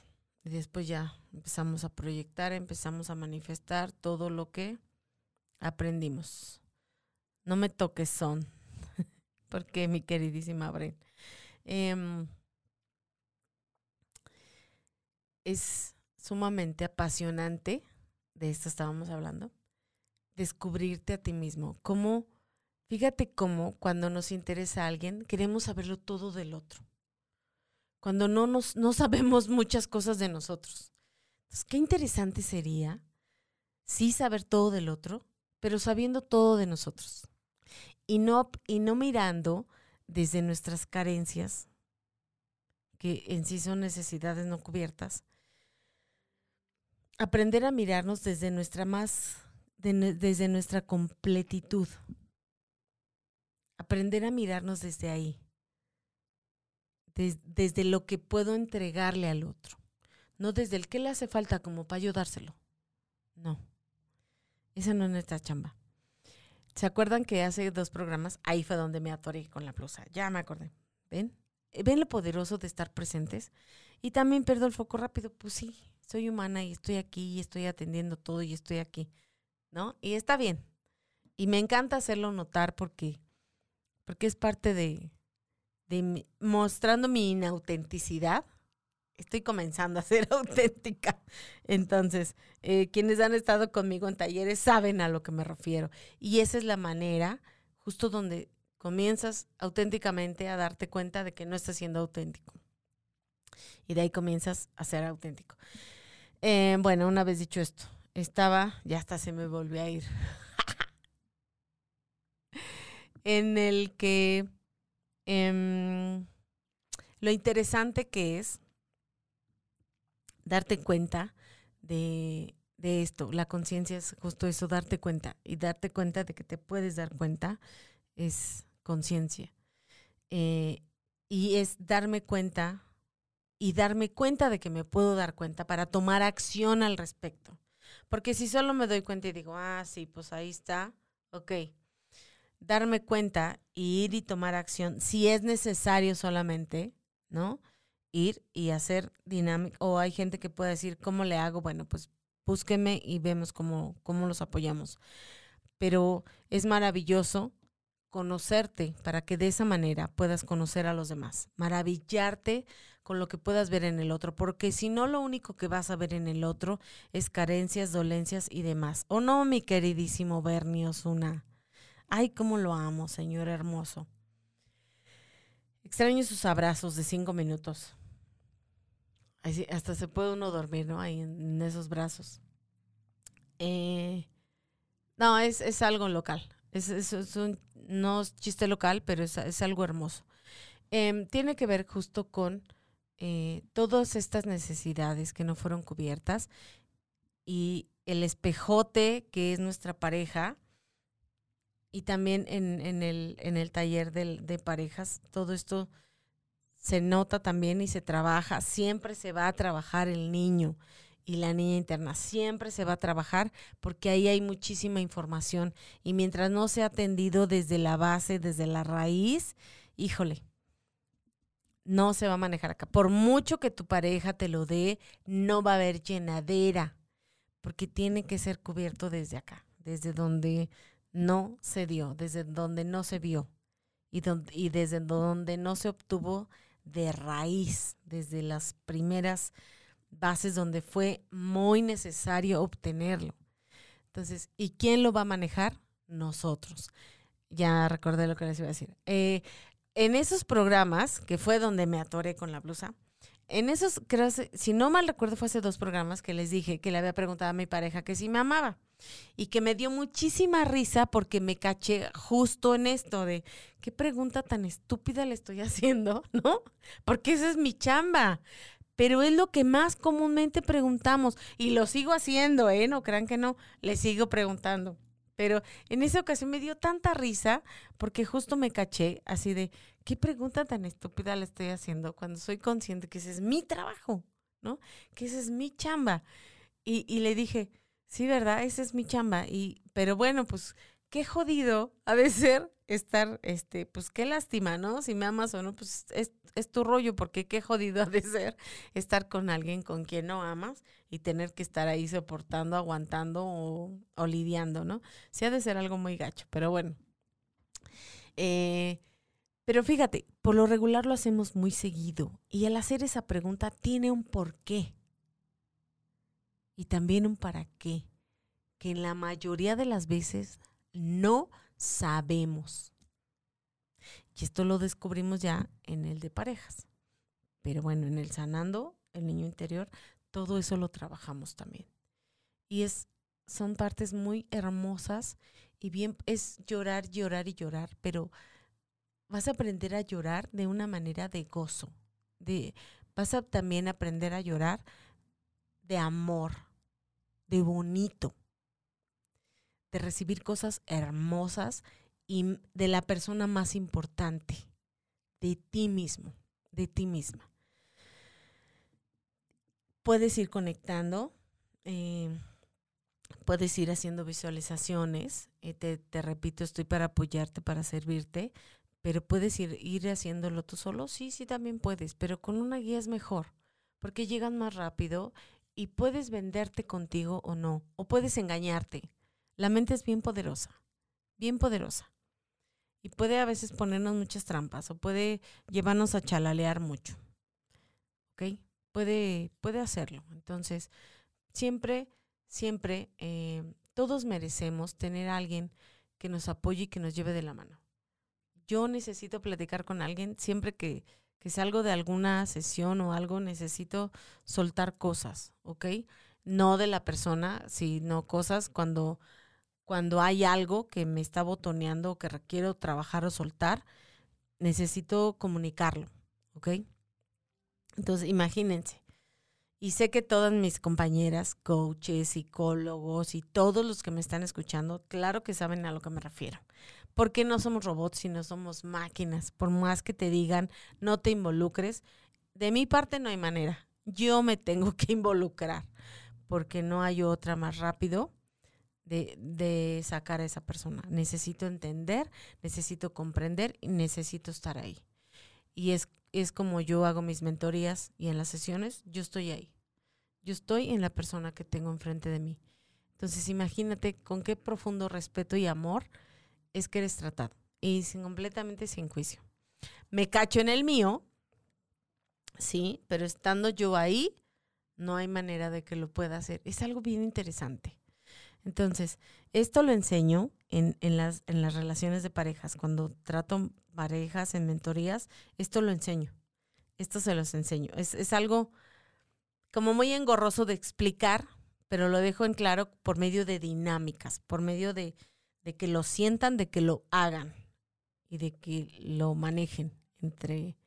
Y después ya empezamos a proyectar, empezamos a manifestar todo lo que aprendimos. No me toques son, porque mi queridísima Bren. Em, es sumamente apasionante, de esto estábamos hablando, descubrirte a ti mismo. Cómo, fíjate cómo cuando nos interesa a alguien, queremos saberlo todo del otro cuando no, nos, no sabemos muchas cosas de nosotros. Entonces, qué interesante sería sí saber todo del otro, pero sabiendo todo de nosotros. Y no, y no mirando desde nuestras carencias, que en sí son necesidades no cubiertas. Aprender a mirarnos desde nuestra más, desde nuestra completitud. Aprender a mirarnos desde ahí desde lo que puedo entregarle al otro, no desde el que le hace falta como para ayudárselo. No, esa no es nuestra chamba. ¿Se acuerdan que hace dos programas, ahí fue donde me atoré con la blusa? Ya me acordé. ¿Ven? ¿Ven lo poderoso de estar presentes? Y también pierdo el foco rápido. Pues sí, soy humana y estoy aquí y estoy atendiendo todo y estoy aquí. ¿No? Y está bien. Y me encanta hacerlo notar porque, porque es parte de, mostrando mi inautenticidad, estoy comenzando a ser auténtica. Entonces, eh, quienes han estado conmigo en talleres saben a lo que me refiero. Y esa es la manera justo donde comienzas auténticamente a darte cuenta de que no estás siendo auténtico. Y de ahí comienzas a ser auténtico. Eh, bueno, una vez dicho esto, estaba, ya hasta se me volvió a ir, en el que em, lo interesante que es darte cuenta de, esto. La conciencia es justo eso, darte cuenta. Y darte cuenta de que te puedes dar cuenta es conciencia. Eh, y es darme cuenta y darme cuenta de que me puedo dar cuenta para tomar acción al respecto. Porque si solo me doy cuenta y digo, ah, sí, pues ahí está, ok. Darme cuenta y ir y tomar acción, si es necesario solamente, ¿no? Ir y hacer dinámica. O hay gente que puede decir, ¿cómo le hago? Bueno, pues búsqueme y vemos cómo, cómo los apoyamos. Pero es maravilloso conocerte para que de esa manera puedas conocer a los demás, maravillarte con lo que puedas ver en el otro, porque si no lo único que vas a ver en el otro es carencias, dolencias y demás. ¿O no, mi queridísimo Bernie Osuna? Ay, cómo lo amo, señor hermoso. Extraño sus abrazos de cinco minutos. hasta se puede uno dormir, ¿no? Ahí en, esos brazos. Eh, no, es, es, algo local. Es, es, un, no es chiste local, pero es, algo hermoso. Em, tiene que ver justo con eh, todas estas necesidades que no fueron cubiertas y el espejote que es nuestra pareja y también en, el, en el taller de, parejas, todo esto se nota también y se trabaja, siempre se va a trabajar el niño y la niña interna, siempre se va a trabajar porque ahí hay muchísima información y mientras no sea atendido desde la base, desde la raíz, híjole, no se va a manejar acá. Por mucho que tu pareja te lo dé, no va a haber llenadera porque tiene que ser cubierto desde acá, desde donde no se dio, desde donde no se vio y, y desde donde no se obtuvo de raíz, desde las primeras bases donde fue muy necesario obtenerlo. Entonces, ¿y quién lo va a manejar? Nosotros. Ya recordé lo que les iba a decir. Eh, en esos programas, que fue donde me atoré con la blusa, en esos, creo, si no mal recuerdo, fue hace dos programas que les dije que le había preguntado a mi pareja que si me amaba y que me dio muchísima risa porque me caché justo en esto de qué pregunta tan estúpida le estoy haciendo, ¿no? Porque esa es mi chamba. Pero es lo que más comúnmente preguntamos y lo sigo haciendo, ¿eh? No crean que no, le sigo preguntando. Pero en esa ocasión me dio tanta risa porque justo me caché así de, ¿qué pregunta tan estúpida le estoy haciendo cuando soy consciente que ese es mi trabajo, ¿no? Que ese es mi chamba. Y, y le dije, Sí, ¿verdad? Esa es mi chamba. Y, pero bueno, pues qué jodido ha de ser estar, este, pues qué lástima, ¿no? Si me amas o no, pues es, es tu rollo, porque qué jodido ha de ser estar con alguien con quien no amas y tener que estar ahí soportando, aguantando o, o lidiando, ¿no? Sí ha de ser algo muy gacho, pero bueno. Eh, pero fíjate, por lo regular lo hacemos muy seguido y al hacer esa pregunta tiene un porqué y también un para qué, que en la mayoría de las veces no sabemos. Y esto lo descubrimos ya en el de parejas. Pero bueno, en el sanando, el niño interior, todo eso lo trabajamos también. Y es, son partes muy hermosas y bien es llorar, llorar y llorar, pero vas a aprender a llorar de una manera de gozo. De, vas a también aprender a llorar de amor, de bonito, de recibir cosas hermosas y de la persona más importante, de ti mismo, de ti misma. Puedes ir conectando, eh, puedes ir haciendo visualizaciones, eh, te, te, repito, estoy para apoyarte, para servirte, pero puedes ir, ir haciéndolo tú solo, sí, sí, también puedes, pero con una guía es mejor, porque llegan más rápido y puedes venderte contigo o no, o puedes engañarte. La mente es bien poderosa, bien poderosa. Y puede a veces ponernos muchas trampas o puede llevarnos a chalalear mucho. ¿Ok? puede, puede hacerlo. Entonces, siempre, siempre, eh, todos merecemos tener a alguien que nos apoye y que nos lleve de la mano. Yo necesito platicar con alguien siempre que, que salgo de alguna sesión o algo, necesito soltar cosas, ¿ok? No de la persona, sino cosas cuando, cuando hay algo que me está botoneando o que requiero trabajar o soltar, necesito comunicarlo, ¿ok? Entonces, imagínense. Y sé que todas mis compañeras, coaches, psicólogos y todos los que me están escuchando, claro que saben a lo que me refiero. Porque no somos robots, sino somos máquinas. Por más que te digan, no te involucres, de mi parte no hay manera. Yo me tengo que involucrar porque no hay otra más rápido de, de, sacar a esa persona. Necesito entender, necesito comprender y necesito estar ahí. Y es es como yo hago mis mentorías y en las sesiones, yo estoy ahí. Yo estoy en la persona que tengo enfrente de mí. Entonces imagínate con qué profundo respeto y amor es que eres tratado y sin completamente sin juicio. Me cacho en el mío, sí, pero estando yo ahí, no hay manera de que lo pueda hacer. Es algo bien interesante. Entonces, esto lo enseño en, en, las, en las relaciones de parejas. Cuando trato parejas, en mentorías, esto lo enseño. Esto se los enseño. Es, es algo como muy engorroso de explicar, pero lo dejo en claro por medio de dinámicas, por medio de, de que lo sientan, de que lo hagan y de que lo manejen entre,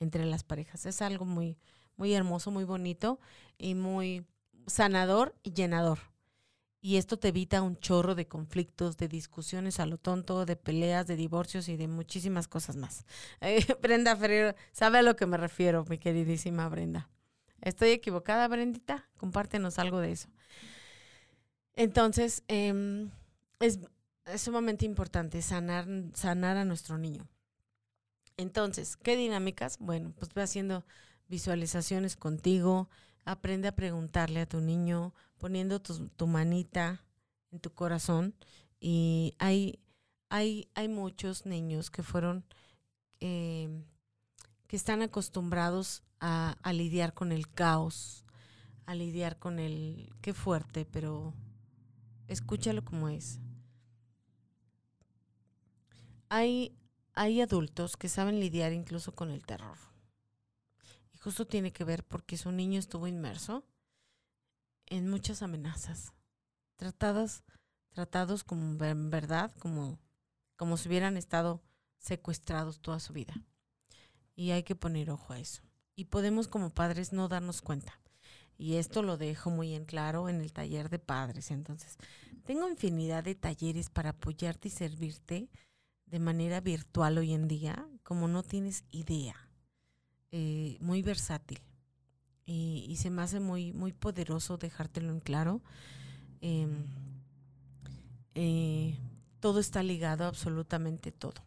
entre las parejas. Es algo muy, muy hermoso, muy bonito y muy sanador y llenador y esto te evita un chorro de conflictos, de discusiones a lo tonto, de peleas, de divorcios y de muchísimas cosas más. Eh, Brenda Ferrer, sabe a lo que me refiero, mi queridísima Brenda. ¿Estoy equivocada, Brendita? Compártenos algo de eso. Entonces, em, es, es, sumamente importante sanar, sanar a nuestro niño. Entonces, ¿qué dinámicas? Bueno, pues ve haciendo visualizaciones contigo, aprende a preguntarle a tu niño, poniendo tu, manita en tu corazón. Y hay, hay, hay muchos niños que fueron, em, que están acostumbrados a, a lidiar con el caos, a lidiar con el, qué fuerte, pero escúchalo como es. Hay, hay adultos que saben lidiar incluso con el terror. Y justo tiene que ver porque su niño estuvo inmerso en muchas amenazas, tratadas, tratados como en verdad, como, como si hubieran estado secuestrados toda su vida. Y hay que poner ojo a eso. Y podemos como padres no darnos cuenta. Y esto lo dejo muy en claro en el taller de padres. Entonces, tengo infinidad de talleres para apoyarte y servirte de manera virtual hoy en día, como no tienes idea. Eh, muy versátil y, se me hace muy, muy poderoso dejártelo en claro. Em, eh, todo está ligado, absolutamente todo.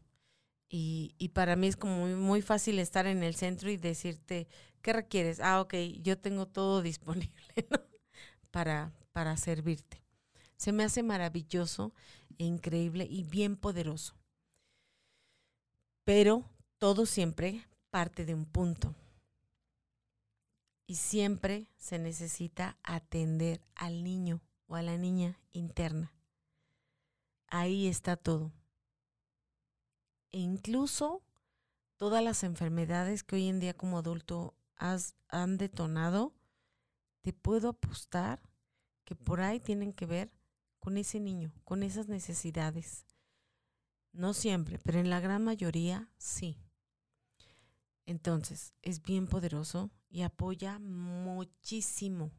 Y, y, para mí es como muy, muy, fácil estar en el centro y decirte, ¿qué requieres? Ah, ok, yo tengo todo disponible para, para servirte. Se me hace maravilloso e increíble y bien poderoso. Pero todo siempre parte de un punto. Y siempre se necesita atender al niño o a la niña interna. Ahí está todo. E incluso todas las enfermedades que hoy en día como adulto has, han detonado, te puedo apostar que por ahí tienen que ver con ese niño, con esas necesidades. No siempre, pero en la gran mayoría sí. Entonces, es bien poderoso y apoya muchísimo.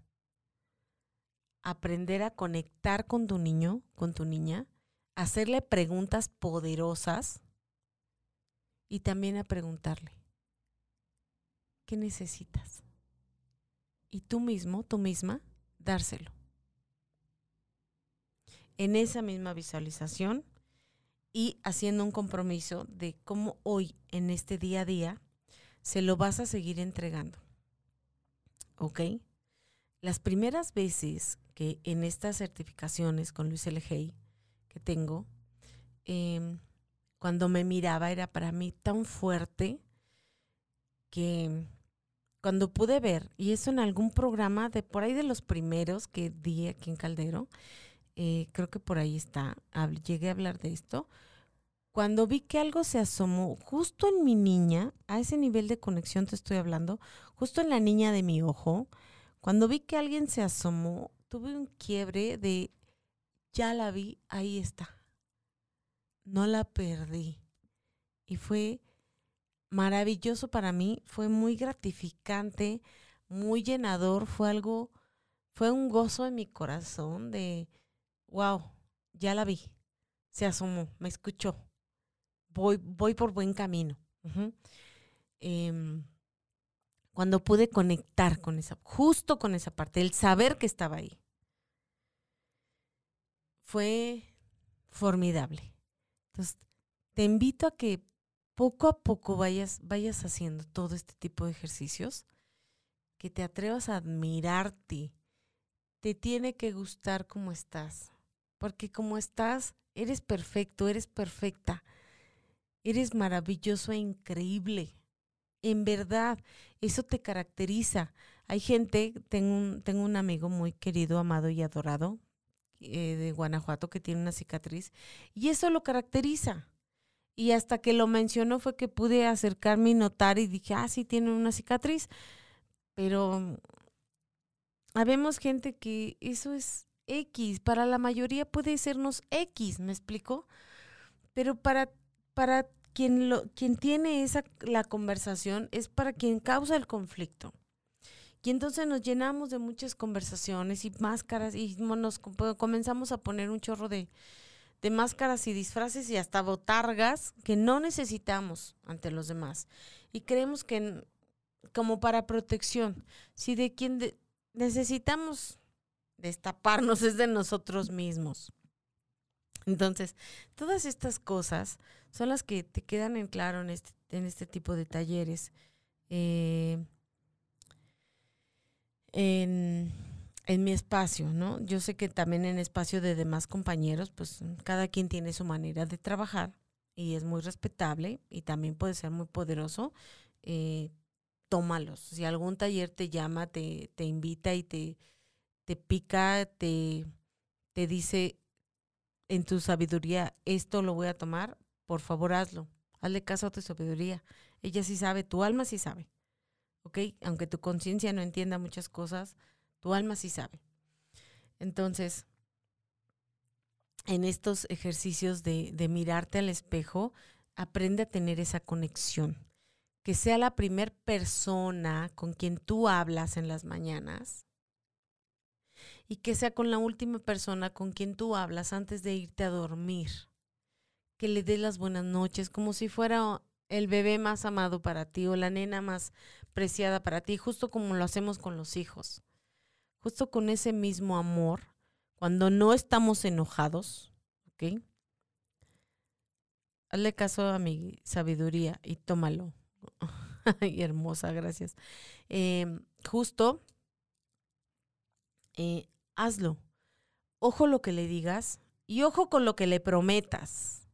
Aprender a conectar con tu niño, con tu niña, hacerle preguntas poderosas y también a preguntarle, ¿qué necesitas? Y tú mismo, tú misma, dárselo. En esa misma visualización y haciendo un compromiso de cómo hoy, en este día a día, se lo vas a seguir entregando. ¿Ok? Las primeras veces que en estas certificaciones con Luis L. que tengo, em, cuando me miraba era para mí tan fuerte que cuando pude ver, y eso en algún programa de por ahí de los primeros que di aquí en Caldero, eh, creo que por ahí está, llegué a hablar de esto, cuando vi que algo se asomó justo en mi niña, a ese nivel de conexión te estoy hablando, justo en la niña de mi ojo, cuando vi que alguien se asomó, tuve un quiebre de, ya la vi, ahí está. No la perdí. Y fue maravilloso para mí, fue muy gratificante, muy llenador, fue algo, fue un gozo en mi corazón de, wow, ya la vi, se asomó, me escuchó, voy, voy por buen camino. Em, cuando pude conectar con esa, justo con esa parte, el saber que estaba ahí, fue formidable. Entonces, te invito a que poco a poco vayas, vayas haciendo todo este tipo de ejercicios, que te atrevas a admirarte. Te tiene que gustar como estás, porque como estás, eres perfecto, eres perfecta, eres maravilloso e increíble. En verdad, eso te caracteriza. Hay gente, tengo un, tengo un amigo muy querido, amado y adorado eh, de Guanajuato que tiene una cicatriz, y eso lo caracteriza. Y hasta que lo mencionó fue que pude acercarme y notar y dije, ah, sí, tiene una cicatriz. Pero habemos gente que eso es X, para la mayoría puede sernos X, ¿me explico? Pero para, para quien, lo, quien tiene esa, la conversación es para quien causa el conflicto. Y entonces nos llenamos de muchas conversaciones y máscaras y nos comenzamos a poner un chorro de, de máscaras y disfraces y hasta botargas que no necesitamos ante los demás. Y creemos que como para protección, si de quien necesitamos destaparnos es de nosotros mismos. Entonces, todas estas cosas son las que te quedan en claro en este, en este tipo de talleres. Eh, en en mi espacio, ¿no? Yo sé que también en espacio de demás compañeros, pues cada quien tiene su manera de trabajar y es muy respetable y también puede ser muy poderoso. Eh, tómalos. Si algún taller te llama, te, te invita y te, te pica, te, te dice en tu sabiduría, esto lo voy a tomar, por favor hazlo. Hazle caso a tu sabiduría. Ella sí sabe, tu alma sí sabe. ¿Ok? Aunque tu conciencia no entienda muchas cosas, tu alma sí sabe. Entonces, en estos ejercicios de, de mirarte al espejo, aprende a tener esa conexión. Que sea la primer persona con quien tú hablas en las mañanas y que sea con la última persona con quien tú hablas antes de irte a dormir. Que le dé las buenas noches como si fuera el bebé más amado para ti o la nena más preciada para ti, justo como lo hacemos con los hijos justo con ese mismo amor, cuando no estamos enojados, ¿ok? Hazle caso a mi sabiduría y tómalo. Ay, hermosa, gracias. Em, justo, eh, hazlo. Ojo lo que le digas y ojo con lo que le prometas.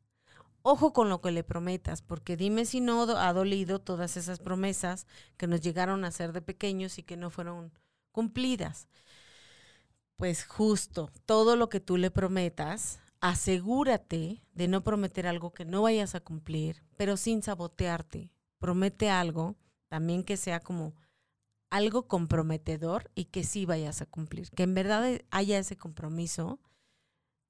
Ojo con lo que le prometas, porque dime si no ha dolido todas esas promesas que nos llegaron a hacer de pequeños y que no fueron cumplidas. Pues justo, todo lo que tú le prometas, asegúrate de no prometer algo que no vayas a cumplir, pero sin sabotearte. Promete algo también que sea como algo comprometedor y que sí vayas a cumplir, que en verdad haya ese compromiso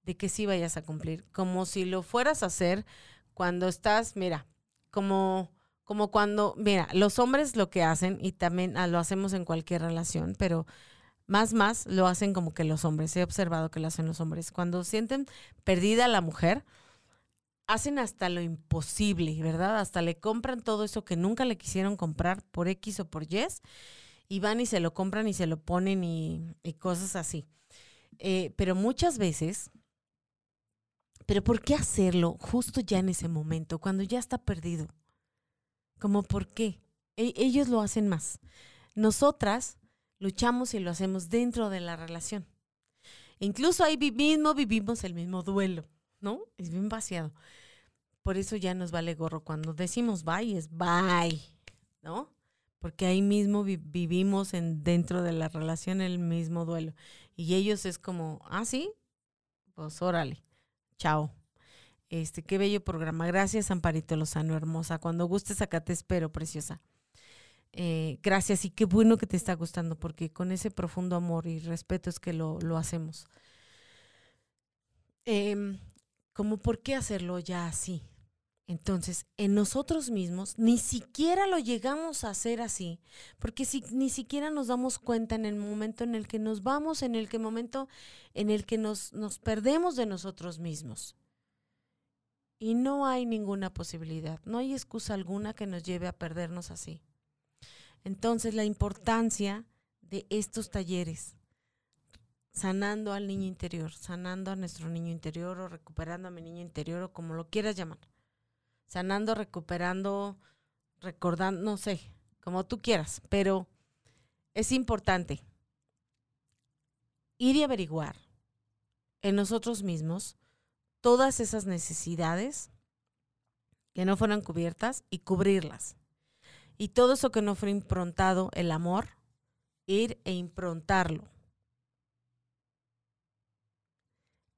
de que sí vayas a cumplir, como si lo fueras a hacer cuando estás, mira, como como cuando, mira, los hombres lo que hacen, y también ah, lo hacemos en cualquier relación, pero más, más lo hacen como que los hombres. He observado que lo hacen los hombres. Cuando sienten perdida a la mujer, hacen hasta lo imposible, ¿verdad? Hasta le compran todo eso que nunca le quisieron comprar por X o por Y, y van y se lo compran y se lo ponen y, cosas así. Eh, pero muchas veces, pero ¿por qué hacerlo justo ya en ese momento, cuando ya está perdido? Como por qué. E, ellos lo hacen más. Nosotras luchamos y lo hacemos dentro de la relación. Incluso ahí mismo vivimos el mismo duelo, ¿no? Es bien vaciado. Por eso ya nos vale gorro. Cuando decimos bye, es bye, ¿no? Porque ahí mismo vivimos en, dentro de la relación el mismo duelo. Y ellos es como, ah, sí, pues órale, chao. Este, qué bello programa. Gracias, Amparito Lozano, hermosa. Cuando gustes acá te espero, preciosa. Eh, gracias y qué bueno que te está gustando, porque con ese profundo amor y respeto es que lo, lo hacemos. Em, como por qué hacerlo ya así. Entonces, en nosotros mismos ni siquiera lo llegamos a hacer así, porque si, ni siquiera nos damos cuenta en el momento en el que nos vamos, en el que momento en el que nos, nos perdemos de nosotros mismos. Y no hay ninguna posibilidad, no hay excusa alguna que nos lleve a perdernos así. Entonces, la importancia de estos talleres, sanando al niño interior, sanando a nuestro niño interior o recuperando a mi niño interior o como lo quieras llamar. Sanando, recuperando, recordando, no sé, como tú quieras, pero es importante ir y averiguar en nosotros mismos todas esas necesidades que no fueron cubiertas y cubrirlas. Y todo eso que no fue improntado, el amor, ir e improntarlo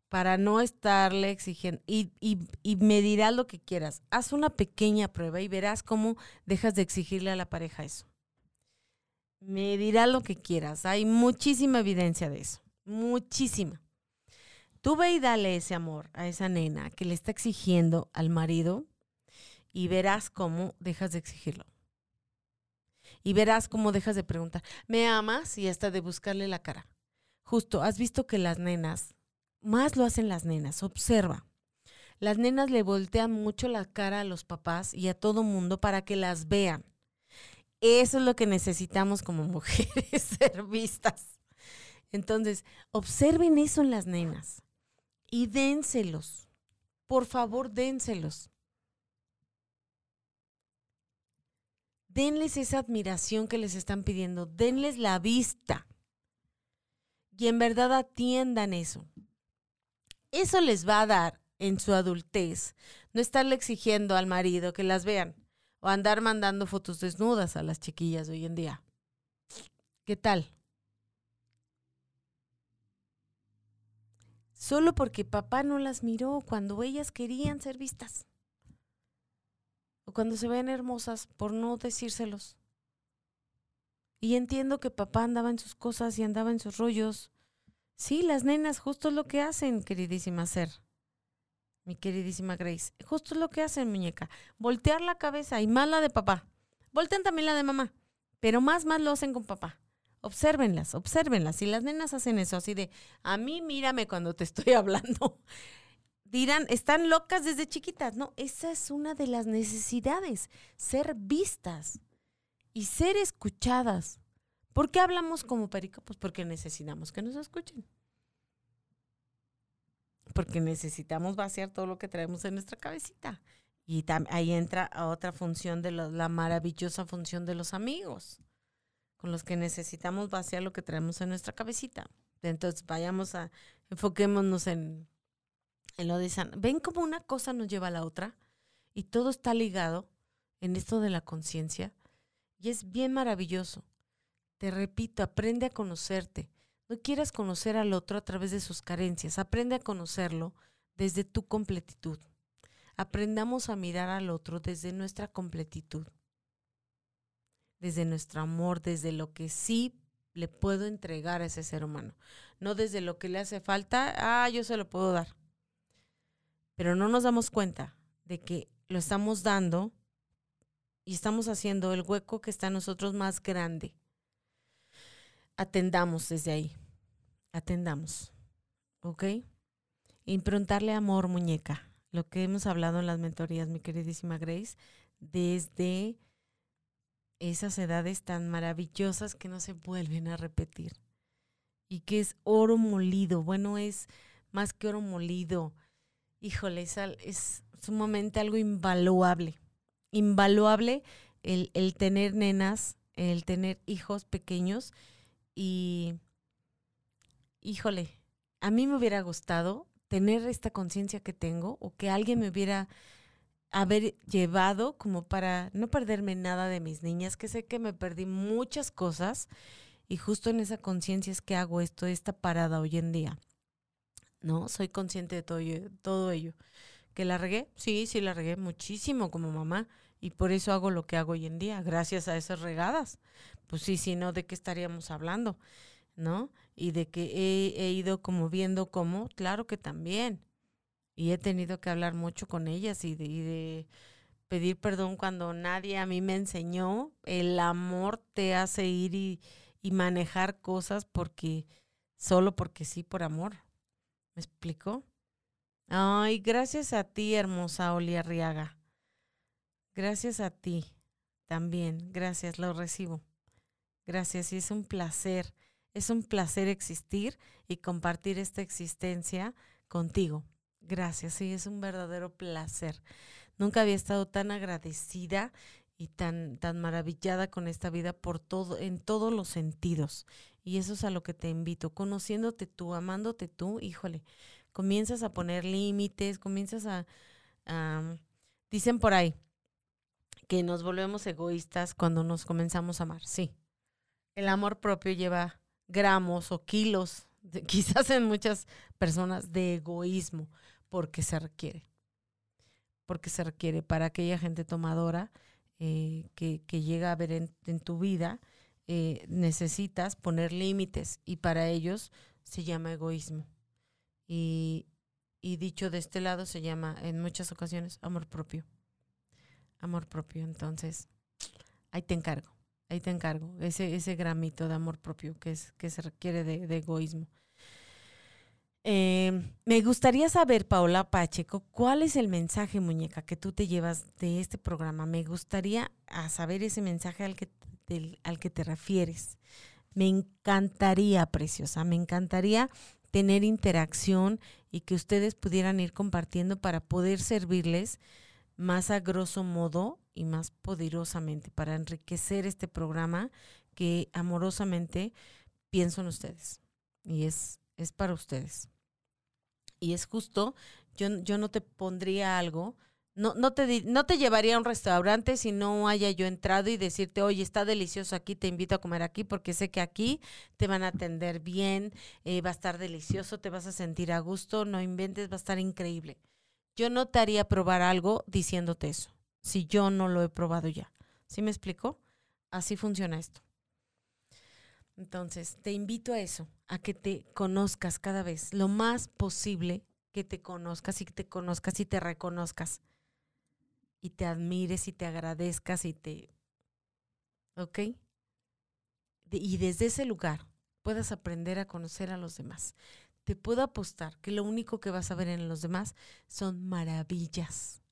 para no estarle exigiendo. Y, y, me dirás lo que quieras. Haz una pequeña prueba y verás cómo dejas de exigirle a la pareja eso. Me dirás lo que quieras. Hay muchísima evidencia de eso. Muchísima. Tú ve y dale ese amor a esa nena que le está exigiendo al marido y verás cómo dejas de exigirlo. Y verás cómo dejas de preguntar, ¿me amas? Y hasta de buscarle la cara. Justo, has visto que las nenas más lo hacen las nenas. Observa. Las nenas le voltean mucho la cara a los papás y a todo mundo para que las vean. Eso es lo que necesitamos como mujeres, ser vistas. Entonces, observen eso en las nenas y dénselos. Por favor, dénselos. Denles esa admiración que les están pidiendo. Denles la vista. Y en verdad atiendan eso eso les va a dar en su adultez no estarle exigiendo al marido que las vean o andar mandando fotos desnudas a las chiquillas hoy en día. ¿Qué tal? Solo porque papá no las miró cuando ellas querían ser vistas. O cuando se ven hermosas por no decírselos. Y entiendo que papá andaba en sus cosas y andaba en sus rollos Sí, las nenas justo lo que hacen, queridísima Ser. Mi queridísima Grace. Justo lo que hacen, muñeca. Voltear la cabeza y más la de papá. Voltean también la de mamá. Pero más, más lo hacen con papá. Obsérvenlas, obsérvenlas. Si las nenas hacen eso así de, a mí mírame cuando te estoy hablando, dirán, están locas desde chiquitas. No, esa es una de las necesidades, ser vistas y ser escuchadas. ¿Por qué hablamos como perico? Pues porque necesitamos que nos escuchen. Porque necesitamos vaciar todo lo que traemos en nuestra cabecita. Y ahí entra otra función de la maravillosa función de los amigos, con los que necesitamos vaciar lo que traemos en nuestra cabecita. Entonces vayamos a, enfoquémonos en, en lo de San. ¿Ven cómo una cosa nos lleva a la otra? Y todo está ligado en esto de la conciencia. Y es bien maravilloso. Te repito, aprende a conocerte. No quieras conocer al otro a través de sus carencias, aprende a conocerlo desde tu completitud. Aprendamos a mirar al otro desde nuestra completitud, desde nuestro amor, desde lo que sí le puedo entregar a ese ser humano, no desde lo que le hace falta, ah, yo se lo puedo dar. Pero no nos damos cuenta de que lo estamos dando y estamos haciendo el hueco que está en nosotros más grande atendamos desde ahí. Atendamos. ¿Ok? Improntarle amor, muñeca. Lo que hemos hablado en las mentorías, mi queridísima Grace, desde esas edades tan maravillosas que no se vuelven a repetir. Y que es oro molido. Bueno, es más que oro molido. Híjole, es, es sumamente algo invaluable. Invaluable el, el tener nenas, el tener hijos pequeños y, híjole, a mí me hubiera gustado tener esta conciencia que tengo o que alguien me hubiera haber llevado como para no perderme nada de mis niñas, que sé que me perdí muchas cosas y justo en esa conciencia es que hago esto, esta parada hoy en día. ¿No? Soy consciente de todo, todo ello. ¿Que la regué? Sí, sí la regué muchísimo como mamá y por eso hago lo que hago hoy en día, gracias a esas regadas. Pues sí, si no, ¿de qué estaríamos hablando? ¿No? Y de que he, ido como viendo cómo, claro que también y he tenido que hablar mucho con ellas y de, pedir perdón cuando nadie a mí me enseñó. El amor te hace ir y, manejar cosas porque solo porque sí, por amor. ¿Me explico? Ay, gracias a ti, hermosa Oli Arriaga. Gracias a ti también. Gracias, lo recibo. Gracias y es un placer. Es un placer existir y compartir esta existencia contigo. Gracias, sí, es un verdadero placer. Nunca había estado tan agradecida y tan, tan maravillada con esta vida por todo, en todos los sentidos. Y eso es a lo que te invito. Conociéndote tú, amándote tú, híjole, comienzas a poner límites, comienzas a, dicen por ahí que nos volvemos egoístas cuando nos comenzamos a amar. Sí, el amor propio lleva gramos o kilos, quizás en muchas personas, de egoísmo porque se requiere. Porque se requiere para aquella gente tomadora eh, que, llega a ver en, tu vida, eh, necesitas poner límites y para ellos se llama egoísmo. Y, y dicho de este lado se llama en muchas ocasiones amor propio. Amor propio. Entonces, ahí te encargo, ahí te encargo, ese, ese gramito de amor propio que, es, que se requiere de egoísmo. Eh, me gustaría saber, Paola Pacheco, cuál es el mensaje, muñeca, que tú te llevas de este programa. Me gustaría saber ese mensaje al que, al que te refieres. Me encantaría, preciosa, me encantaría tener interacción y que ustedes pudieran ir compartiendo para poder servirles más a grosso modo y más poderosamente para enriquecer este programa que amorosamente pienso en ustedes. Y es es para ustedes. Y es justo, yo, yo no te pondría algo, no, no, te, no te llevaría a un restaurante si no haya yo entrado y decirte, oye, está delicioso aquí, te invito a comer aquí, porque sé que aquí te van a atender bien, eh, va a estar delicioso, te vas a sentir a gusto, no inventes, va a estar increíble. Yo no te haría probar algo diciéndote eso, si yo no lo he probado ya. ¿Sí me explico? Así funciona esto. Entonces, te invito a eso, a que te conozcas cada vez, lo más posible que te conozcas y que te conozcas y te reconozcas. Y te admires y te agradezcas y te... ¿Ok? y desde ese lugar puedas aprender a conocer a los demás. Te puedo apostar que lo único que vas a ver en los demás son maravillas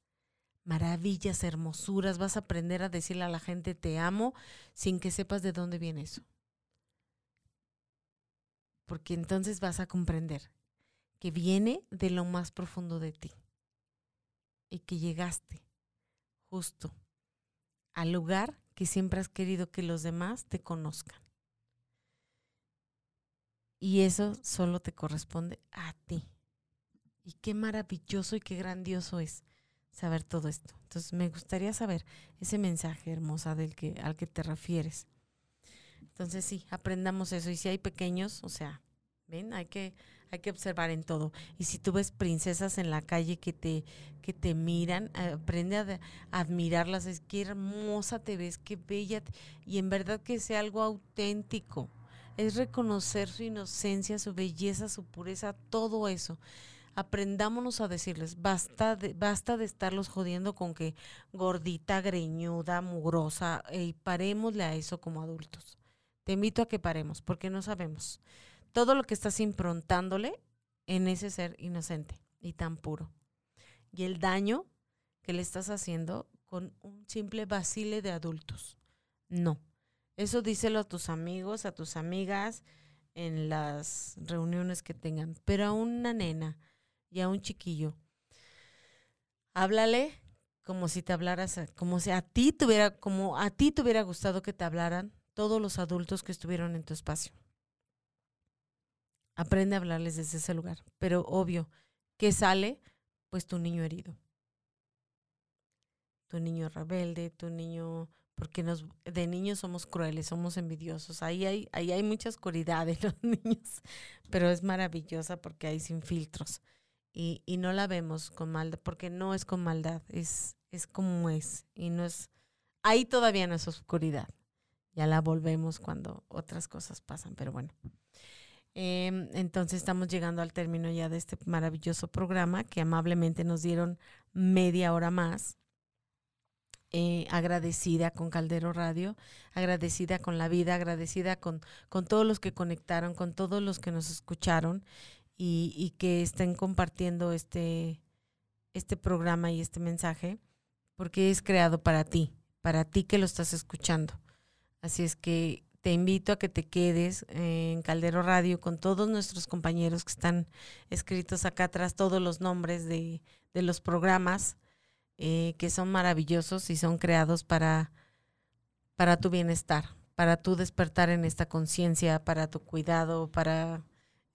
maravillas, hermosuras, vas a aprender a decirle a la gente te amo sin que sepas de dónde viene eso porque entonces vas a comprender que viene de lo más profundo de ti y que llegaste justo al lugar que siempre has querido que los demás te conozcan. Y eso solo te corresponde a ti. Y qué maravilloso y qué grandioso es saber todo esto. Entonces me gustaría saber ese mensaje hermosa del que, al que te refieres. Entonces sí, aprendamos eso. Y si hay pequeños, o sea, ven, hay que, hay que observar en todo. Y si tú ves princesas en la calle que te, que te miran, aprende a, admirarlas. Es que hermosa te ves, qué bella. Y en verdad que sea algo auténtico. Es reconocer su inocencia, su belleza, su pureza, todo eso aprendámonos a decirles, basta de, basta de estarlos jodiendo con que gordita, greñuda, mugrosa, y parémosle a eso como adultos. Te invito a que paremos, porque no sabemos todo lo que estás improntándole en ese ser inocente y tan puro. Y el daño que le estás haciendo con un simple vacile de adultos. No. Eso díselo a tus amigos, a tus amigas, en las reuniones que tengan. Pero a una nena y a un chiquillo, háblale como si te hablaras, como si a ti tuviera, como a ti te hubiera gustado que te hablaran todos los adultos que estuvieron en tu espacio. Aprende a hablarles desde ese lugar. Pero obvio, que sale? Pues tu niño herido. tu niño rebelde, tu niño, porque nos, de niños somos crueles, somos envidiosos. Ahí hay, ahí hay mucha oscuridad en los niños, pero es maravillosa porque hay sin filtros. Y, y no la vemos con maldad, porque no es con maldad, es, es como es. Y no es, ahí todavía no es oscuridad. Ya la volvemos cuando otras cosas pasan, pero bueno. Em, entonces estamos llegando al término ya de este maravilloso programa que amablemente nos dieron media hora más. Eh, agradecida con Caldero Radio, agradecida con la vida, agradecida con, con todos los que conectaron, con todos los que nos escucharon y, y que estén compartiendo este, este programa y este mensaje, porque es creado para ti, para ti que lo estás escuchando. Así es que te invito a que te quedes en Caldero Radio con todos nuestros compañeros que están escritos acá atrás, todos los nombres de, de los programas eh, que son maravillosos y son creados para, para tu bienestar, para tu despertar en esta conciencia, para tu cuidado, para,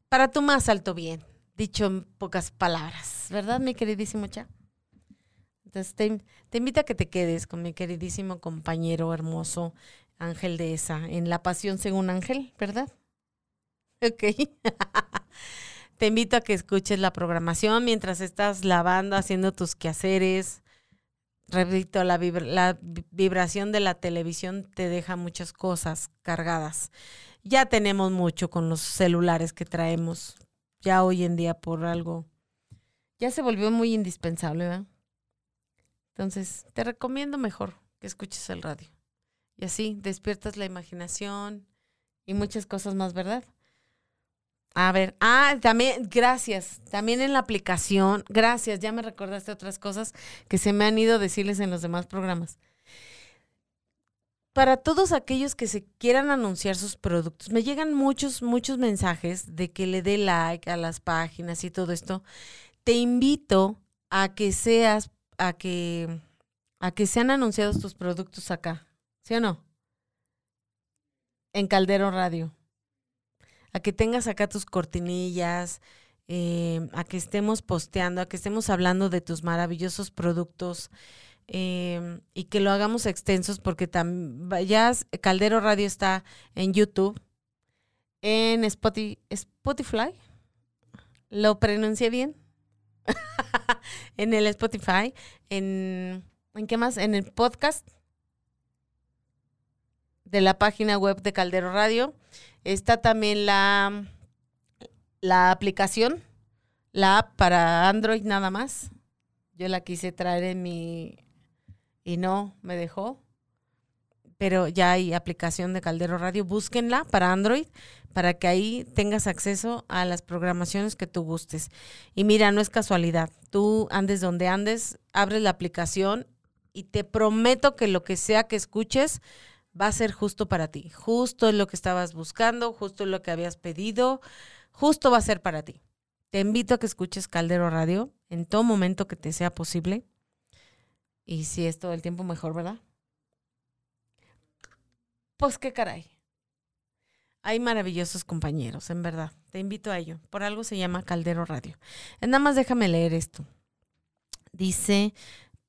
para tu más alto bien, dicho en pocas palabras, ¿verdad, mi queridísimo Cha? Entonces te, te invito a que te quedes con mi queridísimo compañero hermoso, Ángel de esa, en La Pasión según Ángel, ¿verdad? Ok. Te invito a que escuches la programación mientras estás lavando, haciendo tus quehaceres. Repito, la, la vibración de la televisión te deja muchas cosas cargadas. Ya tenemos mucho con los celulares que traemos. Ya hoy en día por algo. Ya se volvió muy indispensable, ¿verdad? Entonces, te recomiendo mejor que escuches el radio. Y así despiertas la imaginación y muchas cosas más, ¿verdad? A ver, ah, también, gracias. También en la aplicación, gracias, ya me recordaste otras cosas que se me han ido a decirles en los demás programas. Para todos aquellos que se quieran anunciar sus productos, me llegan muchos, muchos mensajes de que le dé like a las páginas y todo esto. Te invito a que seas, a que, a que sean anunciados tus productos acá. ¿Sí o no? En Caldero Radio. A que tengas acá tus cortinillas, eh, a que estemos posteando, a que estemos hablando de tus maravillosos productos eh, y que lo hagamos extensos porque ya Caldero Radio está en YouTube, en Spotify. Spotify. ¿Lo pronuncié bien? en el Spotify, en, ¿en qué más? En el podcast de la página web de Caldero Radio. Está también la, la aplicación, la app para Android nada más. Yo la quise traer en mi y no me dejó. Pero ya hay aplicación de Caldero Radio. Búsquenla para Android para que ahí tengas acceso a las programaciones que tú gustes. Y mira, no es casualidad. Tú andes donde andes, abres la aplicación y te prometo que lo que sea que escuches va a ser justo para ti. Justo es lo que estabas buscando, justo es lo que habías pedido, justo va a ser para ti. Te invito a que escuches Caldero Radio en todo momento que te sea posible. Y si es todo el tiempo, mejor, ¿verdad? Pues qué caray. Hay maravillosos compañeros, en verdad. Te invito a ello. Por algo se llama Caldero Radio. Nada más déjame leer esto. Dice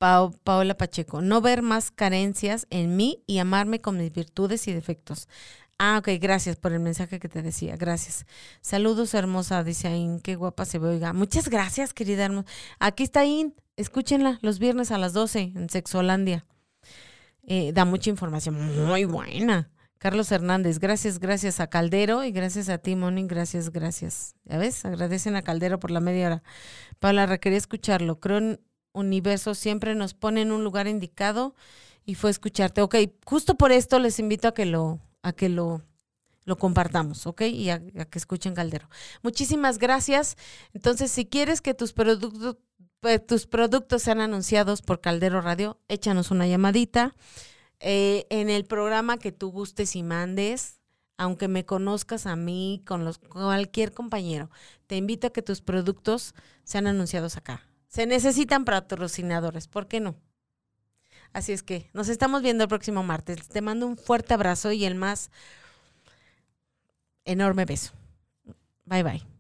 Paola Pacheco, no ver más carencias en mí y amarme con mis virtudes y defectos. Ah, ok, gracias por el mensaje que te decía, gracias. Saludos, hermosa, dice Ain, qué guapa se ve, oiga. Muchas gracias, querida hermosa. Aquí está Ain, escúchenla los viernes a las 12 en Sexolandia. Eh, da mucha información, muy buena. Carlos Hernández, gracias, gracias a Caldero y gracias a ti, Moni, gracias, gracias. Ya ves, agradecen a Caldero por la media hora. Paula, requería escucharlo. Creo universo siempre nos pone en un lugar indicado y fue escucharte. Ok, justo por esto les invito a que lo, a que lo, lo compartamos, ¿ok? Y a, que escuchen Caldero. Muchísimas gracias. Entonces, si quieres que tus productos, pues, tus productos sean anunciados por Caldero Radio, échanos una llamadita. Eh, en el programa que tú gustes y mandes, aunque me conozcas a mí, con los, cualquier compañero, te invito a que tus productos sean anunciados acá. Se necesitan patrocinadores, ¿por qué no? Así es que nos estamos viendo el próximo martes. Te mando un fuerte abrazo y el más enorme beso. Bye bye.